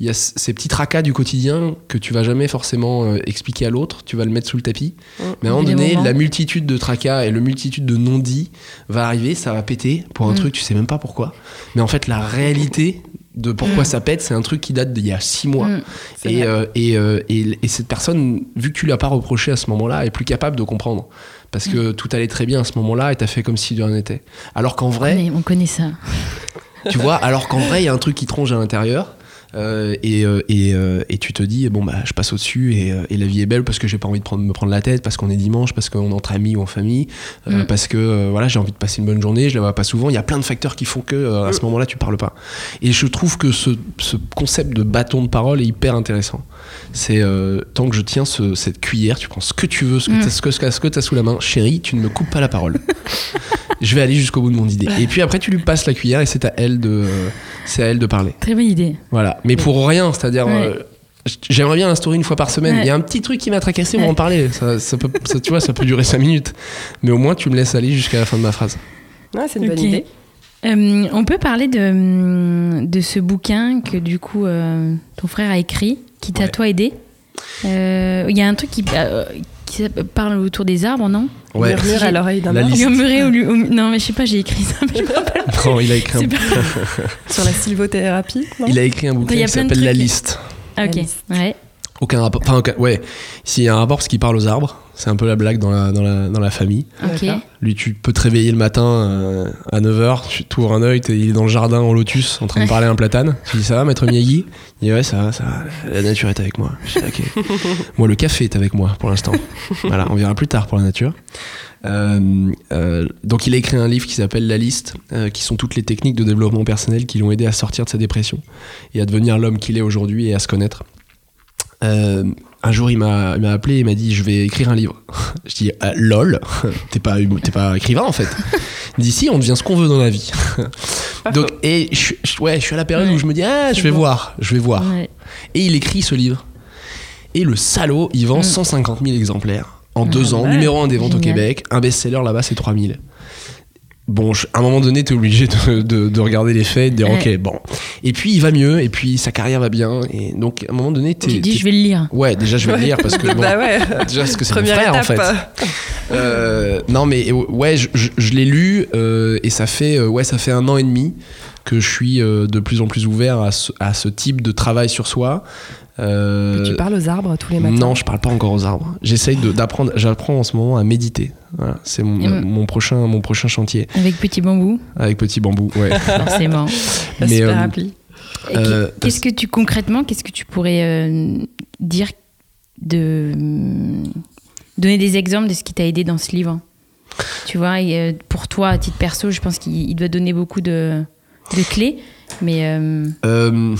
il y a ces petits tracas du quotidien que tu vas jamais forcément expliquer à l'autre, tu vas le mettre sous le tapis. Mais à un moment donné, moments. la multitude de tracas et le multitude de non-dits va arriver, ça va péter pour un Mm. truc, tu sais même pas pourquoi. Mais en fait, la réalité de pourquoi Mm. ça pète, c'est un truc qui date d'il y a six mois. Mm. Et, euh, et, euh, et- et cette personne, vu que tu l'as pas reproché à ce moment-là, est plus capable de comprendre. Parce que tout allait très bien à ce moment-là et t'as fait comme si de rien n'était. Alors qu'en vrai, Mais on connaît ça. tu vois, alors qu'en vrai, il y a un truc qui tronche à l'intérieur. Euh, et, euh, et, euh, et tu te dis bon bah je passe au dessus et, et la vie est belle parce que j'ai pas envie de prendre, me prendre la tête parce qu'on est dimanche parce qu'on est entre amis ou en famille euh, Mm. parce que voilà j'ai envie de passer une bonne journée je la vois pas souvent. Il y a plein de facteurs qui font que à ce moment-là tu parles pas. Et je trouve que ce, ce concept de bâton de parole est hyper intéressant c'est euh, tant que je tiens ce- cette cuillère tu prends ce que tu veux ce que Mm. t'as- ce que, ce que t'as sous la main chérie tu ne me coupes pas la parole je vais aller jusqu'au bout de mon idée et puis après tu lui passes la cuillère et c'est à elle de euh, c'est à elle de parler Très bonne idée. voilà, mais pour rien, c'est-à-dire. Ouais. euh, J'aimerais bien l'instaurer une fois par semaine. Ouais. Il y a un petit truc qui m'a tracassé, on va en parler. Ça, ça peut, ça, tu vois, ça peut durer 5 minutes. Mais au moins, tu me laisses aller jusqu'à la fin de ma phrase. Ouais, c'est une Ok. bonne idée. Euh, on peut parler de, de ce bouquin que du coup euh, ton frère a écrit, qui t'a Ouais. toi aidé. Euh, Il y a un truc qui, euh, qui parle autour des arbres, non Ouais. Murmure à l'oreille d'un La arbre. Murmurer au au- Non, mais je sais pas, j'ai écrit ça. mais je me rappelle. Non, il a écrit un, sur la sylvothérapie. non il a écrit un bouquin qui s'appelle La trucs. Liste. Ah, ok, La liste. ouais. Aucun rapport. Enfin, aucun- ouais. S'il y a un rapport, parce qu'il parle aux arbres. C'est un peu la blague dans la, dans la, dans la famille. Lui, tu peux te réveiller le matin euh, à 9h, tu ouvres un œil, il est dans le jardin en lotus en train de parler à un platane. Tu dis ça va, maître Miyagi? Il dit ouais, ça va, ça va. La nature est avec moi. Je dis, ok. moi, le café est avec moi pour l'instant. voilà, on verra plus tard pour la nature. Euh, euh, donc, il a écrit un livre qui s'appelle La Liste, euh, qui sont toutes les techniques de développement personnel qui l'ont aidé à sortir de sa dépression et à devenir l'homme qu'il est aujourd'hui et à se connaître. Un jour, il m'a appelé et il m'a dit Je vais écrire un livre. Je dis Ah, Lol, t'es pas, t'es pas écrivain en fait. Si, on devient ce qu'on veut dans la vie. Donc, et je, je- ouais, je suis à la période Ouais. où je me dis Ah, je vais bon. voir, je vais voir. Ouais. Et il écrit ce livre. Et le salaud, il vend Mm. 150 000 exemplaires en Ah, deux ans. ouais. Numéro un des ventes au. Québec. Un best-seller là-bas, c'est 3000. Bon, je- à un moment donné, t'es obligé de, de- de regarder les faits et de dire Ouais. ok, bon. Et puis il va mieux, et puis sa carrière va bien. Et donc, à un moment donné, t'es. Tu dis, je vais le lire. Ouais, déjà, je vais le lire parce que. bon, bah ouais. Déjà, parce que c'est mon frère en fait. Euh, non, mais ouais, je, je- je l'ai lu euh, et ça fait, euh, ouais, ça fait un an et demi que je suis de plus en plus ouvert à ce, à ce type de travail sur soi. Euh, Tu parles aux arbres tous les matins. non, je parle pas encore aux arbres. J'essaye d'apprendre, j'apprends en ce moment à méditer. Voilà, c'est mon, prochain, mon prochain chantier Avec Petit Bambou, avec petit bambou. Ouais. forcément. La mais, super euh, appli. Euh, qu'est- Qu'est-ce que tu concrètement, qu'est-ce que tu pourrais euh, dire de hum, donner des exemples de ce qui t'a aidé dans ce livre? Tu vois, et, euh, pour toi, à titre perso, je pense qu'il il doit donner beaucoup de, de clés, mais euh, Euh,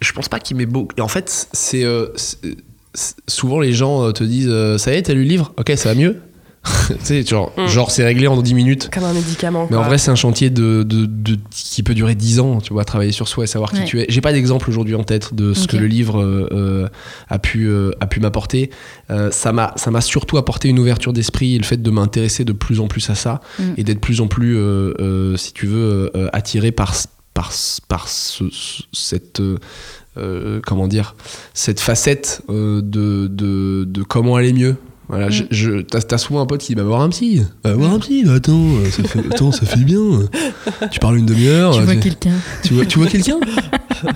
je pense pas qu'il m'ait beau. En fait, c'est euh, c'est- souvent les gens euh, te disent euh, ça y est, t'as lu le livre? Ok, ça va mieux. tu sais, genre, Mm. genre c'est réglé en 10 minutes. Comme un médicament. Mais en vrai, c'est un chantier de, de- de- qui peut durer 10 ans, tu vois, travailler sur soi et savoir qui tu es. J'ai pas d'exemple aujourd'hui en tête de ce que le livre euh, a pu, euh, a pu m'apporter. Euh, ça m'a ça m'a surtout apporté une ouverture d'esprit et le fait de m'intéresser de plus en plus à ça Mm. et d'être plus en plus, euh, euh, si tu veux, euh, attiré par, par, par ce- ce- cette. euh, comment dire cette facette euh, de, de, de comment aller mieux voilà, Mm. je, je- t'as, t'as souvent un pote qui dit bah voir un psy, va voir un psy, bah, attends, euh, ça fait, attends, ça fait bien. Tu parles une demi-heure, tu euh, vois tu- quelqu'un. tu vois, tu vois quelqu'un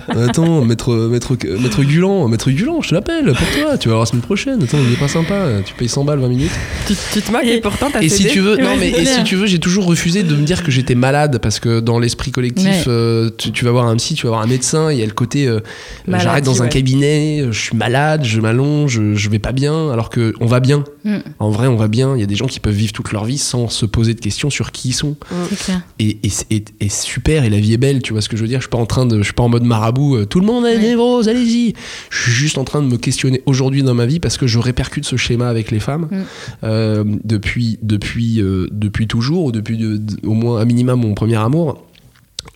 Attends, maître, maître, maître Gulan, maître Gulan, je te l'appelle pour toi. Tu vas voir la semaine prochaine. Attends, il est pas sympa. Tu payes 100 balles 20 minutes. Tu, tu te moques et, pourtant t'as Et si tu veux, non mais c'est et si tu veux, j'ai toujours refusé de me dire que j'étais malade parce que dans l'esprit collectif, Ouais. euh, tu, tu vas voir un psy, tu vas voir un médecin, il y a le côté euh, j'arrête dans un cabinet, je suis malade, je m'allonge, je, je vais pas bien, alors que on va bien. Mm. En vrai, on va bien. Il y a des gens qui peuvent vivre toute leur vie sans se poser de questions sur qui ils sont. C'est clair. Et, et, c'est- et- et super, et la vie est belle, tu vois ce que je veux dire. Je suis pas en train de, je suis pas en mode marabout. euh, tout le monde a Ouais. névrose, allez-y. Je suis juste en train de me questionner aujourd'hui dans ma vie parce que je répercute ce schéma avec les femmes Mm. euh, depuis, depuis, euh, depuis toujours, ou depuis de- de- au moins un minimum mon premier amour.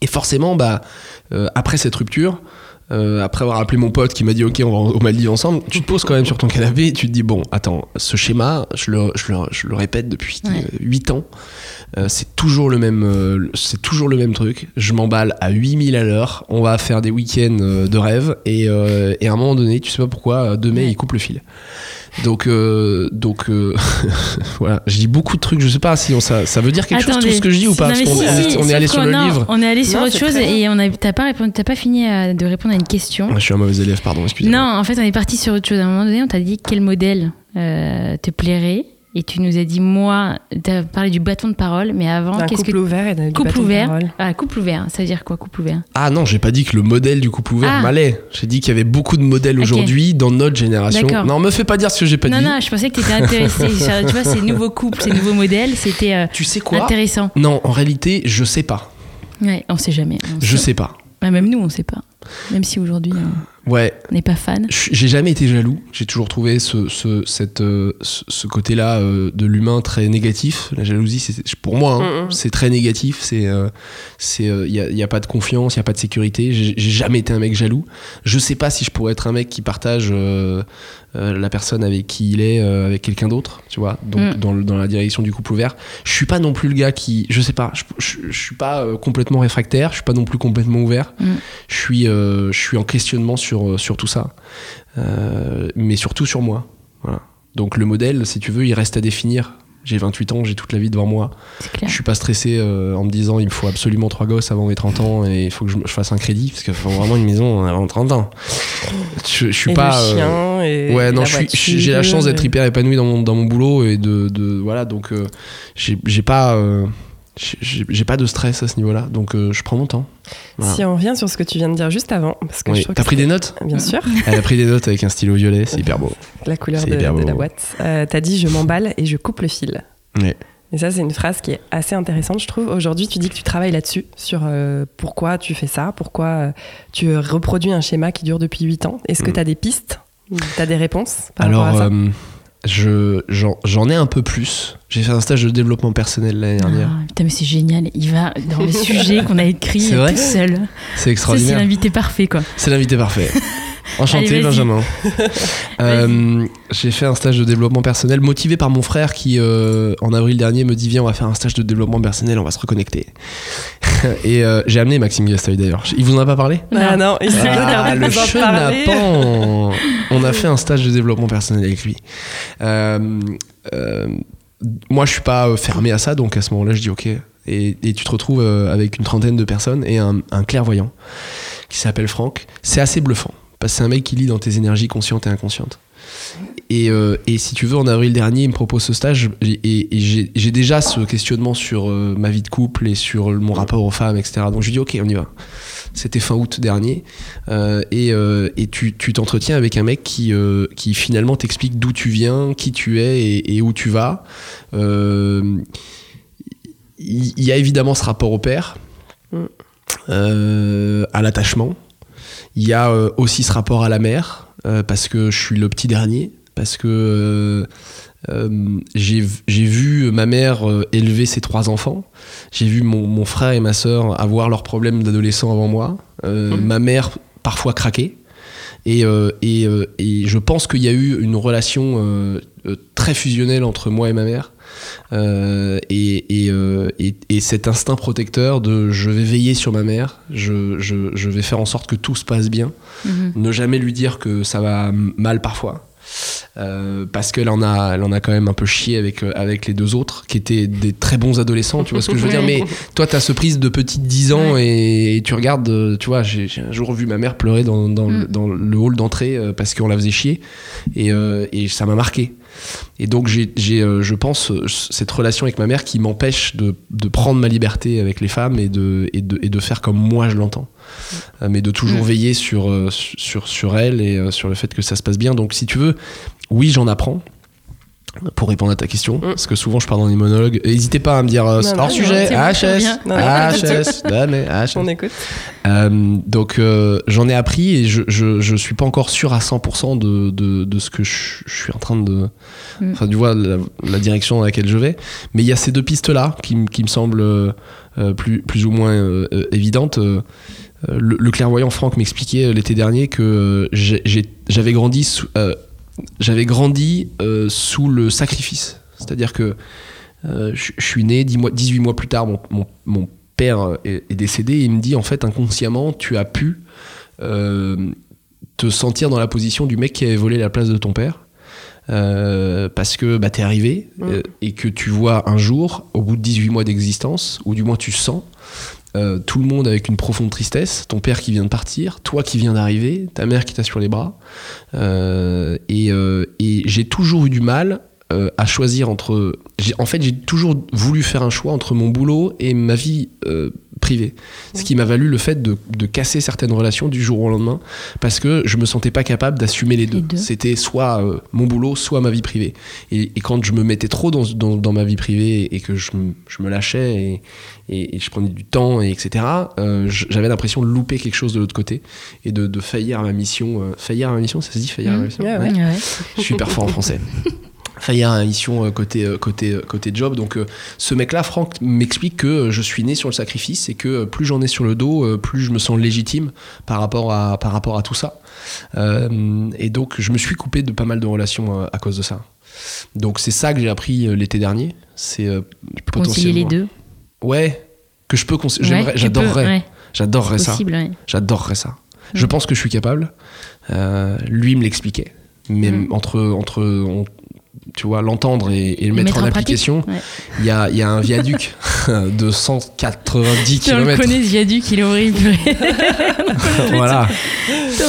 Et forcément, bah, euh, après cette rupture, euh, après avoir appelé mon pote qui m'a dit ok on va au Maldives ensemble, tu te poses quand même sur ton canapé et tu te dis bon attends ce schéma je le, je le, je le répète depuis Ouais. 8 ans euh, c'est toujours le même euh, c'est toujours le même truc je m'emballe à 8000 à l'heure on va faire des week-ends euh, de rêve et, euh, et à un moment donné tu sais pas pourquoi euh, de mai Ouais. il coupe le fil donc euh, donc euh, voilà je dis beaucoup de trucs je sais pas si on, ça, ça veut dire quelque chose tout ce que je dis ou pas? Non, Parce mais qu'on si, est, si, on est allé sur le livre On est allé sur Non, autre chose et on a, t'as pas répondu, t'as pas fini à- de répondre à une question. Ah, je suis un mauvais élève pardon excusez-moi Non, en fait, on est parti sur autre chose. À un moment donné, on t'a dit quel modèle euh, te plairait? Et tu nous as dit, moi, t'as parlé du bâton de parole, mais avant, qu'est-ce couple que. ouvert et d'un Couple bâton de ouvert. parole. Ah, couple ouvert, ça veut dire quoi, couple ouvert? Ah non, j'ai pas dit que le modèle du couple ouvert Ah. m'allait. J'ai dit qu'il y avait beaucoup de modèles aujourd'hui dans notre génération. Non, me fais pas dire ce que j'ai pas Non, dit. non, je pensais que t'étais intéressé. tu vois, ces nouveaux couples, ces nouveaux modèles, c'était euh, Tu sais quoi? intéressant. Non, en réalité, je sais pas. Ouais, on sait jamais. On Je sait- sais pas. Bah, même nous, on sait pas. Même si aujourd'hui, euh, Ouais, on n'est pas fan. j'ai jamais été jaloux. J'ai toujours trouvé ce, ce, cette, euh, ce, ce côté-là euh, de l'humain très négatif. La jalousie, c'est pour moi, hein, Mm, mm. c'est très négatif. C'est, euh, c'est, il y, a, y a pas de confiance, il y a pas de sécurité. J'ai jamais été un mec jaloux. Je sais pas si je pourrais être un mec qui partage euh, euh, la personne avec qui il est euh, avec quelqu'un d'autre, tu vois. Donc Mm. dans, dans la direction du couple ouvert. Je suis pas non plus le gars qui, je sais pas, je, je, je suis pas euh, complètement réfractaire. Je suis pas non plus complètement ouvert. Mm. Je suis, euh, je suis en questionnement sur, sur tout ça, Euh, mais surtout sur moi. Voilà. Donc le modèle, si tu veux, il reste à définir. J'ai 28 ans, j'ai toute la vie devant moi. Clair. Je suis pas stressé euh, en me disant il me faut absolument trois gosses avant mes 30 ans et il faut que je, fasse un crédit parce qu'il faut vraiment une maison avant 30 ans. Je, je suis et pas. le euh, chien et Ouais, non, j'ai la chance d'être hyper épanoui dans mon, dans mon boulot et de, de- voilà, donc euh, j'ai j'ai pas, j'ai pas de stress à ce niveau-là, donc euh, je prends mon temps. Voilà. Si on revient sur ce que tu viens de dire juste avant, parce que Oui. T'as pris des notes? Bien sûr, Elle a pris des notes avec un stylo violet, c'est hyper beau. la couleur de, la boîte. Euh, T'as dit je m'emballe et je coupe le fil. Ouais. Et ça, c'est une phrase qui est assez intéressante, je trouve. Aujourd'hui, tu dis que tu travailles là-dessus, sur euh, pourquoi tu fais ça, pourquoi tu reproduis un schéma qui dure depuis 8 ans. Est-ce que Mm. tu as des pistes? Tu as des réponses par Alors, rapport à ça? Je j'en j'en ai un peu plus. J'ai fait un stage de développement personnel l'année dernière. Ah, putain, mais c'est génial. Il va dans les sujets qu'on a écrits C'est vrai tout seul. C'est Ça, c'est extraordinaire. l'invité parfait, quoi. C'est l'invité parfait. Enchanté, Allez. Benjamin. Euh, J'ai fait un stage de développement personnel motivé par mon frère qui, euh, en avril dernier, me dit Viens, on va faire un stage de développement personnel, on va se reconnecter. Et euh, j'ai amené Maxime Gastoy d'ailleurs. Il vous en a pas parlé? Ah non, il s'est Ah, le chenapan On a fait un stage de développement personnel avec lui. Euh, euh, moi, je suis pas fermé à ça, donc à ce moment-là, je dis ok. Et, et tu te retrouves avec une trentaine de personnes et un, un clairvoyant qui s'appelle Franck. C'est assez bluffant parce que c'est un mec qui lit dans tes énergies conscientes et inconscientes. Et, euh, et si tu veux, en avril dernier, il me propose ce stage et, j'ai j'ai déjà ce questionnement sur euh, ma vie de couple et sur mon rapport aux femmes, etc. Donc je lui dis ok, on y va. C'était fin août dernier. Euh, et et tu tu t'entretiens avec un mec qui, qui finalement t'explique d'où tu viens, qui tu es et, où tu vas. Il y a évidemment ce rapport au père, Mm. à l'attachement. Il y a euh, aussi ce rapport à la mère, euh, parce que je suis le petit dernier, parce que euh, j'ai vu ma mère élever ses trois enfants. J'ai vu mon, mon frère et ma sœur avoir leurs problèmes d'adolescent avant moi. Euh, Mhm. Ma mère parfois craquer. Et, euh, et, et je pense qu'il y a eu une relation très fusionnelle entre moi et ma mère. Euh, et, et, euh, et- et cet instinct protecteur de je vais veiller sur ma mère, je, je- je vais faire en sorte que tout se passe bien, Mhm. ne jamais lui dire que ça va mal parfois. Euh, parce qu'elle en a, elle en a quand même un peu chié avec avec les deux autres qui étaient des très bons adolescents. Tu vois ce que je veux dire Mais toi, t'as ce prise de petite 10 ans et, et tu regardes. Tu vois, j'ai un jour vu ma mère pleurer dans, dans, le, Mm. dans le hall d'entrée parce qu'on la faisait chier et, euh, et ça m'a marqué. Et donc j'ai, euh, je pense, euh, cette relation avec ma mère qui m'empêche de, de prendre ma liberté avec les femmes et de, et de, et de faire comme moi je l'entends. Euh, mais de toujours Mm. veiller sur, sur, sur elle et sur le fait que ça se passe bien. Donc si tu veux, oui, j'en apprends. Pour répondre à ta question, Mm. parce que souvent je parle dans les monologues. N'hésitez pas à me dire euh, Non, non, hors sujet, très HS. Non, non, HS, HS. On écoute. Euh, donc euh, j'en ai appris et je, je, je suis pas encore sûr à 100% de, de, de ce que je, je suis en train de... Mm. Enfin tu vois la, la direction dans laquelle je vais. Mais il y a ces deux pistes-là qui, qui me semblent euh, plus, plus ou moins évidentes. Le, le clairvoyant Franck m'expliquait l'été dernier que euh, j'avais grandi, sous, euh, j'avais grandi euh, sous le sacrifice. C'est-à-dire que euh, je je suis né 10 mois, 18 mois plus tard, mon, mon, mon père est, est décédé et il me dit en fait inconsciemment tu as pu euh, te sentir dans la position du mec qui avait volé la place de ton père parce que bah, t'es arrivé Mm. euh, et que tu vois un jour au bout de 18 mois d'existence ou du moins tu sens euh, tout le monde avec une profonde tristesse, ton père qui vient de partir, toi qui viens d'arriver, ta mère qui t'a sur les bras. Euh, et euh, et j'ai toujours eu du mal à choisir entre. En fait, j'ai toujours voulu faire un choix entre mon boulot et ma vie privée. Ce qui m'a valu le fait de, de casser certaines relations du jour au lendemain parce que je me sentais pas capable d'assumer les deux. Les deux. C'était soit euh, mon boulot, soit ma vie privée. Et, et quand je me mettais trop dans, dans, dans ma vie privée et que je, me- je me lâchais et, et, et je prenais du temps, et etc., euh, j'avais l'impression de louper quelque chose de l'autre côté et de, de faillir à ma mission. euh, faillir à ma mission, ça se dit faillir à ma Mhm. mission? Ouais, Ouais. Ouais. Je suis hyper fort en français. Faillir à la mission euh, côté, euh, côté, euh, côté job. Donc, ce mec-là, Franck, m'explique que je suis né sur le sacrifice et que plus j'en ai sur le dos, plus je me sens légitime par rapport à, par rapport à tout ça. Euh, et donc, je me suis coupé de pas mal de relations à cause de ça. Donc, c'est ça que j'ai appris l'été dernier. C'est euh, Concilier les potentiellement- deux. Ouais, que je peux. cons- Ouais, j'aimerais- tu J'adorerais. ouais, J'adorerais ça. ouais. J'adorerais ça. Je pense que je suis capable. Euh, lui me l'expliquait. Mais Mm. entre, entre on- tu vois, l'entendre et, et le mettre, en, application, ouais. il y, a, y a un viaduc de 190 Tu on le km. connais, ce viaduc, il est horrible. voilà.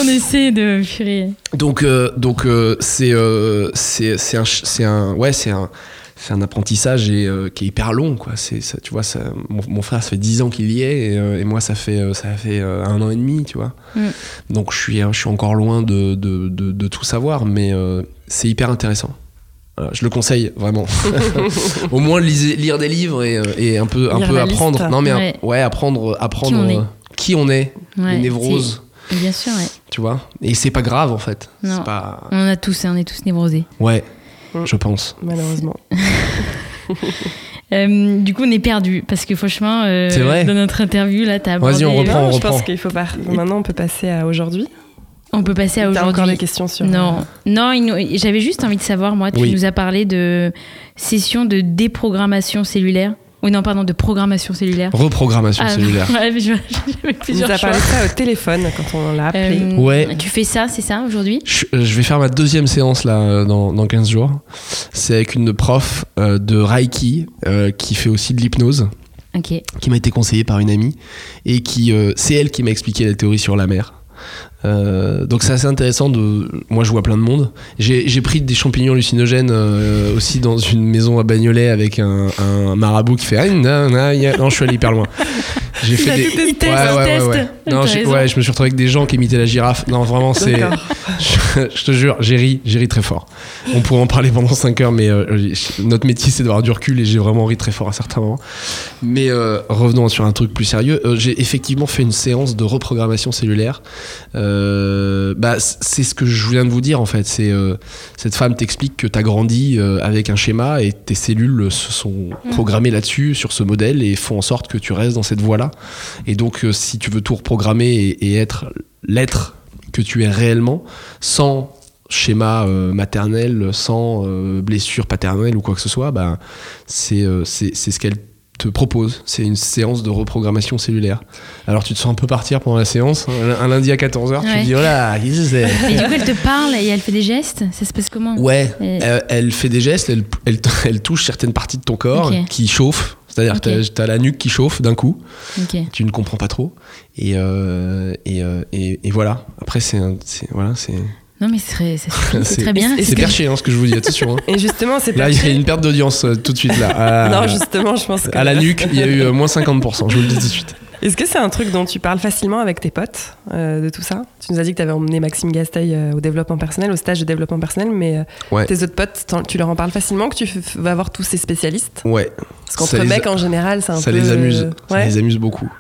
on essaie de fuir. Donc, euh, donc euh, c'est euh, c'est un, un, ouais, c'est un, c'est un apprentissage et, euh, qui est hyper long, quoi. C'est, ça, tu vois, ça, mon, mon frère, ça fait 10 ans qu'il y est et, et moi, ça fait, ça fait un an et demi, tu vois. Mm. Donc, je suis, je suis encore loin de, de, de, de tout savoir, mais c'est hyper intéressant. Voilà, je le conseille vraiment. Au moins lisez- lire des livres et, euh, et un peu, un apprendre. liste. Non mais un- Ouais. ouais, apprendre, apprendre on est. euh, qui on est, Ouais, les névroses, c'est- Bien sûr, ouais. tu vois? Et c'est pas grave en fait. Non. Pas. On en a tous, on est tous névrosés. Ouais, Mm. je pense. Malheureusement. Euh, du coup, on est perdu parce que franchement, euh, dans notre interview, là, t'as Vas-y, abordé- on reprend. Non, je reprend. pense qu'il faut pas. Maintenant, on peut passer à aujourd'hui. On peut passer à T'as encore aujourd'hui. des questions sur. Non, non, il nous- j'avais juste envie de savoir, moi, tu Oui. nous as parlé de session de déprogrammation cellulaire. Oui, non, pardon, de programmation cellulaire. Reprogrammation Ah, cellulaire. ouais, j'avais plusieurs parlé de ça au téléphone quand on l'a appelé. Euh, Ouais. Tu fais ça, c'est ça, aujourd'hui? Je, je vais faire ma deuxième séance là euh, dans, dans 15 jours. C'est avec une prof euh, de Reiki euh, qui fait aussi de l'hypnose, Ok. qui m'a été conseillée par une amie et qui euh, c'est elle qui m'a expliqué la théorie sur la mer. Euh, donc c'est assez intéressant de. Moi je vois plein de monde. J'ai pris des champignons hallucinogènes euh, aussi dans une maison à Bagnolet avec un, marabout qui fait. Ah, Non, je suis allé hyper loin. J'ai fait des. teste, il teste. Non, ouais, je me suis retrouvé avec des gens qui imitaient la girafe. Non, vraiment, c'est. Je, je te jure, j'ai ri, j'ai ri très fort. On pourrait en parler pendant 5 heures, mais euh, notre métier c'est d'avoir du recul et j'ai vraiment ri très fort à certains moments. Mais euh, revenons sur un truc plus sérieux. Euh, j'ai effectivement fait une séance de reprogrammation cellulaire. Euh, bah, c'est ce que je viens de vous dire en fait. C'est euh, cette femme t'explique que tu as grandi avec un schéma et tes cellules se sont programmées là-dessus, sur ce modèle, et font en sorte que tu restes dans cette voie-là. Et donc, euh, si tu veux tout reprogrammer et, et être l'être que tu es réellement, sans schéma euh, maternel, sans euh, blessure paternelle ou quoi que ce soit, bah, c'est euh, ce qu'elle te propose. C'est une séance de reprogrammation cellulaire. Alors tu te sens un peu partir pendant la séance. Un, un lundi à 14h, tu Ouais. te dis, oh là, qu'est-ce que c'est? Et du coup, elle te parle et elle fait des gestes? Ça se passe comment? Ouais, Et- elle fait des gestes, elle, elle, elle touche certaines parties de ton corps qui chauffent. C'est-à-dire que t'as as la nuque qui chauffe d'un coup, tu ne comprends pas trop. Et, euh, et, euh, et, et voilà. Après, c'est voilà, c'est Non, mais c'est très, bien. Et c'est perché hein, ce que je vous dis, attention. hein. Et justement, c'est Là, il y a une perte d'audience euh, tout de suite. Là. À, Non, justement, je pense que. à la nuque, il y a eu euh, moins 50%, je vous le dis tout de suite. Est-ce que c'est un truc dont tu parles facilement avec tes potes euh, de tout ça? Tu nous as dit que tu avais emmené Maxime Gasteil euh, au développement personnel, au stage de développement personnel, mais euh, Ouais. tes autres potes, tu leur en parles facilement que tu vas voir tous ces spécialistes? Ouais, Parce qu'entre mecs, en général, c'est un ça peu. les amuse. Ça les amuse beaucoup.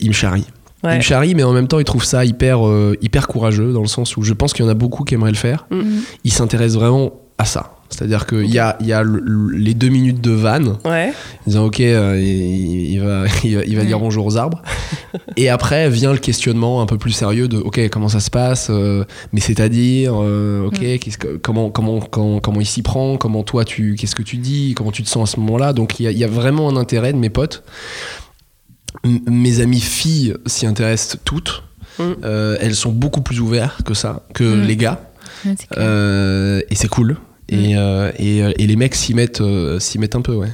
Ils me charrient. Ouais. Ils me charrient, mais en même temps, ils trouvent ça hyper, hyper courageux, dans le sens où je pense qu'il y en a beaucoup qui aimeraient le faire. Mhm. Ils s'intéressent vraiment à ça. C'est-à-dire qu'il y a, y a le- le- les deux minutes de vanne, Ouais. disant ok, euh, il, il va, il va, il va dire bonjour aux arbres. Et après vient le questionnement un peu plus sérieux de ok, comment ça se passe, euh, mais c'est-à-dire, euh, ok, qu'est-ce que, comment, comment, comment, comment il s'y prend, comment toi tu, qu'est-ce que tu dis, comment tu te sens à ce moment-là. Donc il y a, il y a vraiment un intérêt de mes potes. M- mes amies filles s'y intéressent toutes. Mm. Elles sont beaucoup plus ouvertes que ça, que Mm. les gars. Et c'est cool. Mm. Et, euh, et, euh, et les mecs s'y mettent, euh, s'y mettent un peu, ouais.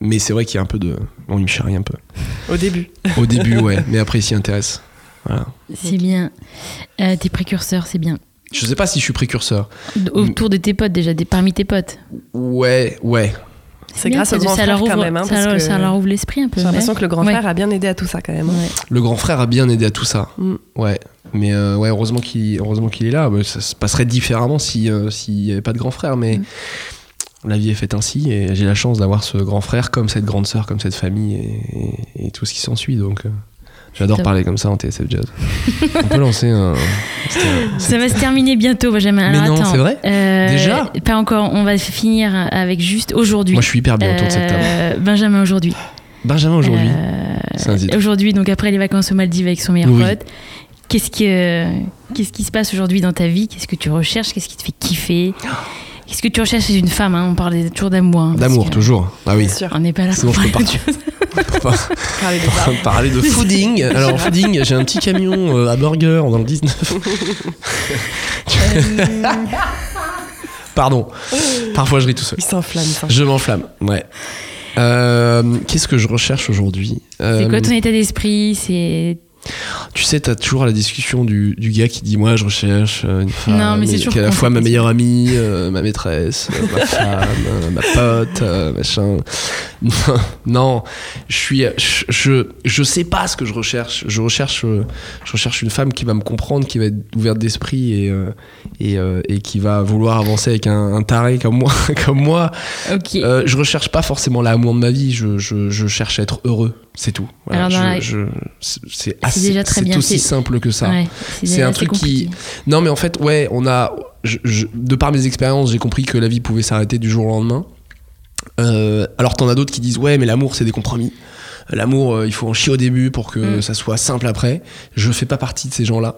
Mais c'est vrai qu'il y a un peu de. Bon, ils me charrient un peu. Au début. Au début, ouais. Mais après, ils s'y intéressent. Voilà. C'est bien. Euh, tes précurseurs, c'est bien. Je sais pas si je suis précurseur. Autour de tes potes, déjà, des, parmi tes potes. Ouais, ouais. C'est grâce ça, au grand ça frère leur ouvre, quand même. hein, ça, parce leur, que ça leur ouvre l'esprit un peu. J'ai l'impression que le grand Ouais. frère a bien aidé à tout ça quand même. hein. Ouais. Le grand frère a bien aidé à tout ça. Mm. Ouais. Mais euh, ouais, heureusement qu'il heureusement qu'il est là. Mais Ça se passerait différemment si, euh, s'il n'y avait pas de grand frère. Mais Mm. la vie est faite ainsi. Et j'ai la chance d'avoir ce grand frère, comme cette grande sœur, comme cette famille et, et- et tout ce qui s'ensuit. Donc. J'adore parler comme ça en TSF Jazz. On peut lancer un. Ça va se terminer bientôt, Benjamin. Mais non, c'est vrai Euh, Déjà Pas encore. On va finir avec juste aujourd'hui. Moi, je suis hyper bien autour de cette table. Euh, Benjamin aujourd'hui. Benjamin aujourd'hui. Euh, aujourd'hui, donc après les vacances aux Maldives avec son meilleur Oui. pote. Qu'est-ce que qu'est-ce qui se passe aujourd'hui dans ta vie? Qu'est-ce que tu recherches? Qu'est-ce qui te fait kiffer? Qu'est-ce que tu recherches chez une femme hein? On parle toujours d'amour. hein, D'amour, que toujours. Ah oui. On n'est pas là Sinon, pour je peux parler pas. d'autre chose. Parler de parler de fooding. Alors, fooding, j'ai un petit camion euh, à burger dans le 19. Pardon. Parfois, je ris tout seul. Il s'enflamme. Je m'enflamme. Ouais. Euh, Qu'est-ce que je recherche aujourd'hui? C'est Euh, quoi ton état d'esprit? C'est Tu sais, t'as toujours la discussion du, du gars qui dit Moi, je recherche euh, une femme Non, mais qui est à la fois ma meilleure amie, euh, ma maîtresse, euh, ma femme, euh, ma pote, machin. non, je suis, je, je, je sais pas ce que je recherche. Je recherche, je recherche une femme qui va me comprendre, qui va être ouverte d'esprit et, euh, et, euh, et qui va vouloir avancer avec un, un taré comme moi. comme moi. Euh, je recherche pas forcément l'amour de ma vie. Je, je, je cherche à être heureux. C'est tout. Voilà, Alors, je- c'est- c'est assez- déjà très c'est bien. aussi simple que ça. Ouais, c'est un truc qui-. Non, mais en fait, ouais, on a. de par mes expériences, j'ai compris que la vie pouvait s'arrêter du jour au lendemain. Euh, alors, t'en as d'autres qui disent ouais, mais l'amour, c'est des compromis. L'amour, euh, il faut en chier au début pour que Mm. ça soit simple après. Je fais pas partie de ces gens-là,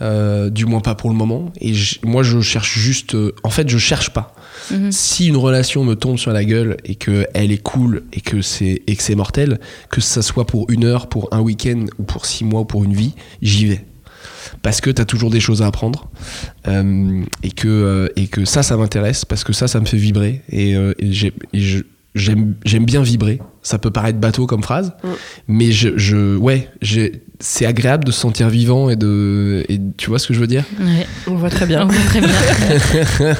euh, du moins pas pour le moment. Et moi, je cherche juste. euh, en fait, je cherche pas. Mhm. Si une relation me tombe sur la gueule et que elle est cool et que c'est et que c'est mortel, que ça soit pour une heure, pour un week-end ou pour six mois ou pour une vie, j'y vais. Parce que t'as toujours des choses à apprendre euh, et que euh, et que ça, ça m'intéresse parce que ça, ça me fait vibrer et, euh, et j'aime j'aime bien vibrer. Ça peut paraître bateau comme phrase, Mm. mais je, je ouais, j'ai- c'est agréable de se sentir vivant et de et tu vois ce que je veux dire? Ouais, On voit très on bien. voit très bien.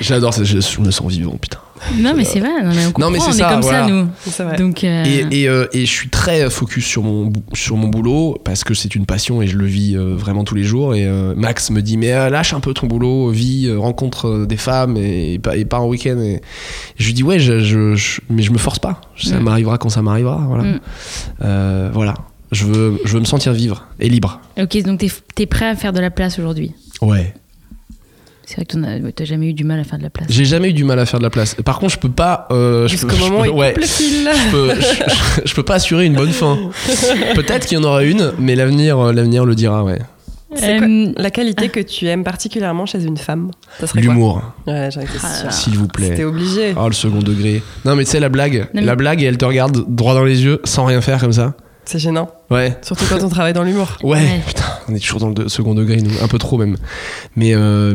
J'adore ça, je, je me sens vivant, putain. Non, mais c'est vrai. Non, mais on comprend. mais c'est on ça, est comme voilà. ça, nous. C'est vrai. Donc, euh, Et, et, euh, et je suis très focus sur mon, sur mon boulot parce que c'est une passion et je le vis euh, vraiment tous les jours. Et euh, Max me dit Mais euh, lâche un peu ton boulot, vis, euh, rencontre euh, des femmes et, et pas, et pas en week-end. Et je lui dis Ouais, je, je- je- mais je me force pas. Ça Mm. m'arrivera quand ça m'arrivera. Voilà. Mm. Euh, voilà. Je veux, je veux me sentir vivre et libre. ok, donc t'es es prêt à faire de la place aujourd'hui? Ouais. C'est vrai que t'as jamais eu du mal à faire de la place. J'ai jamais eu du mal à faire de la place. Par contre, je peux pas. euh, je peux- je moment peux- il ouais. je peux, je, je- je peux pas assurer une bonne fin. Peut-être qu'il y en aura une, mais l'avenir, euh, l'avenir le dira, ouais. C'est quoi Euh, la qualité que tu aimes particulièrement chez une femme? Ça serait quoi L'humour, Ouais, Ah, s'il vous plaît. C'était obligé. Oh, le second degré. Non, mais tu sais, la blague. La blague, et elle te regarde droit dans les yeux sans rien faire comme ça. C'est gênant. Ouais. Surtout quand on travaille dans l'humour. Ouais, Ouais. putain, on est toujours dans le second degré, nous, un peu trop même. Mais euh,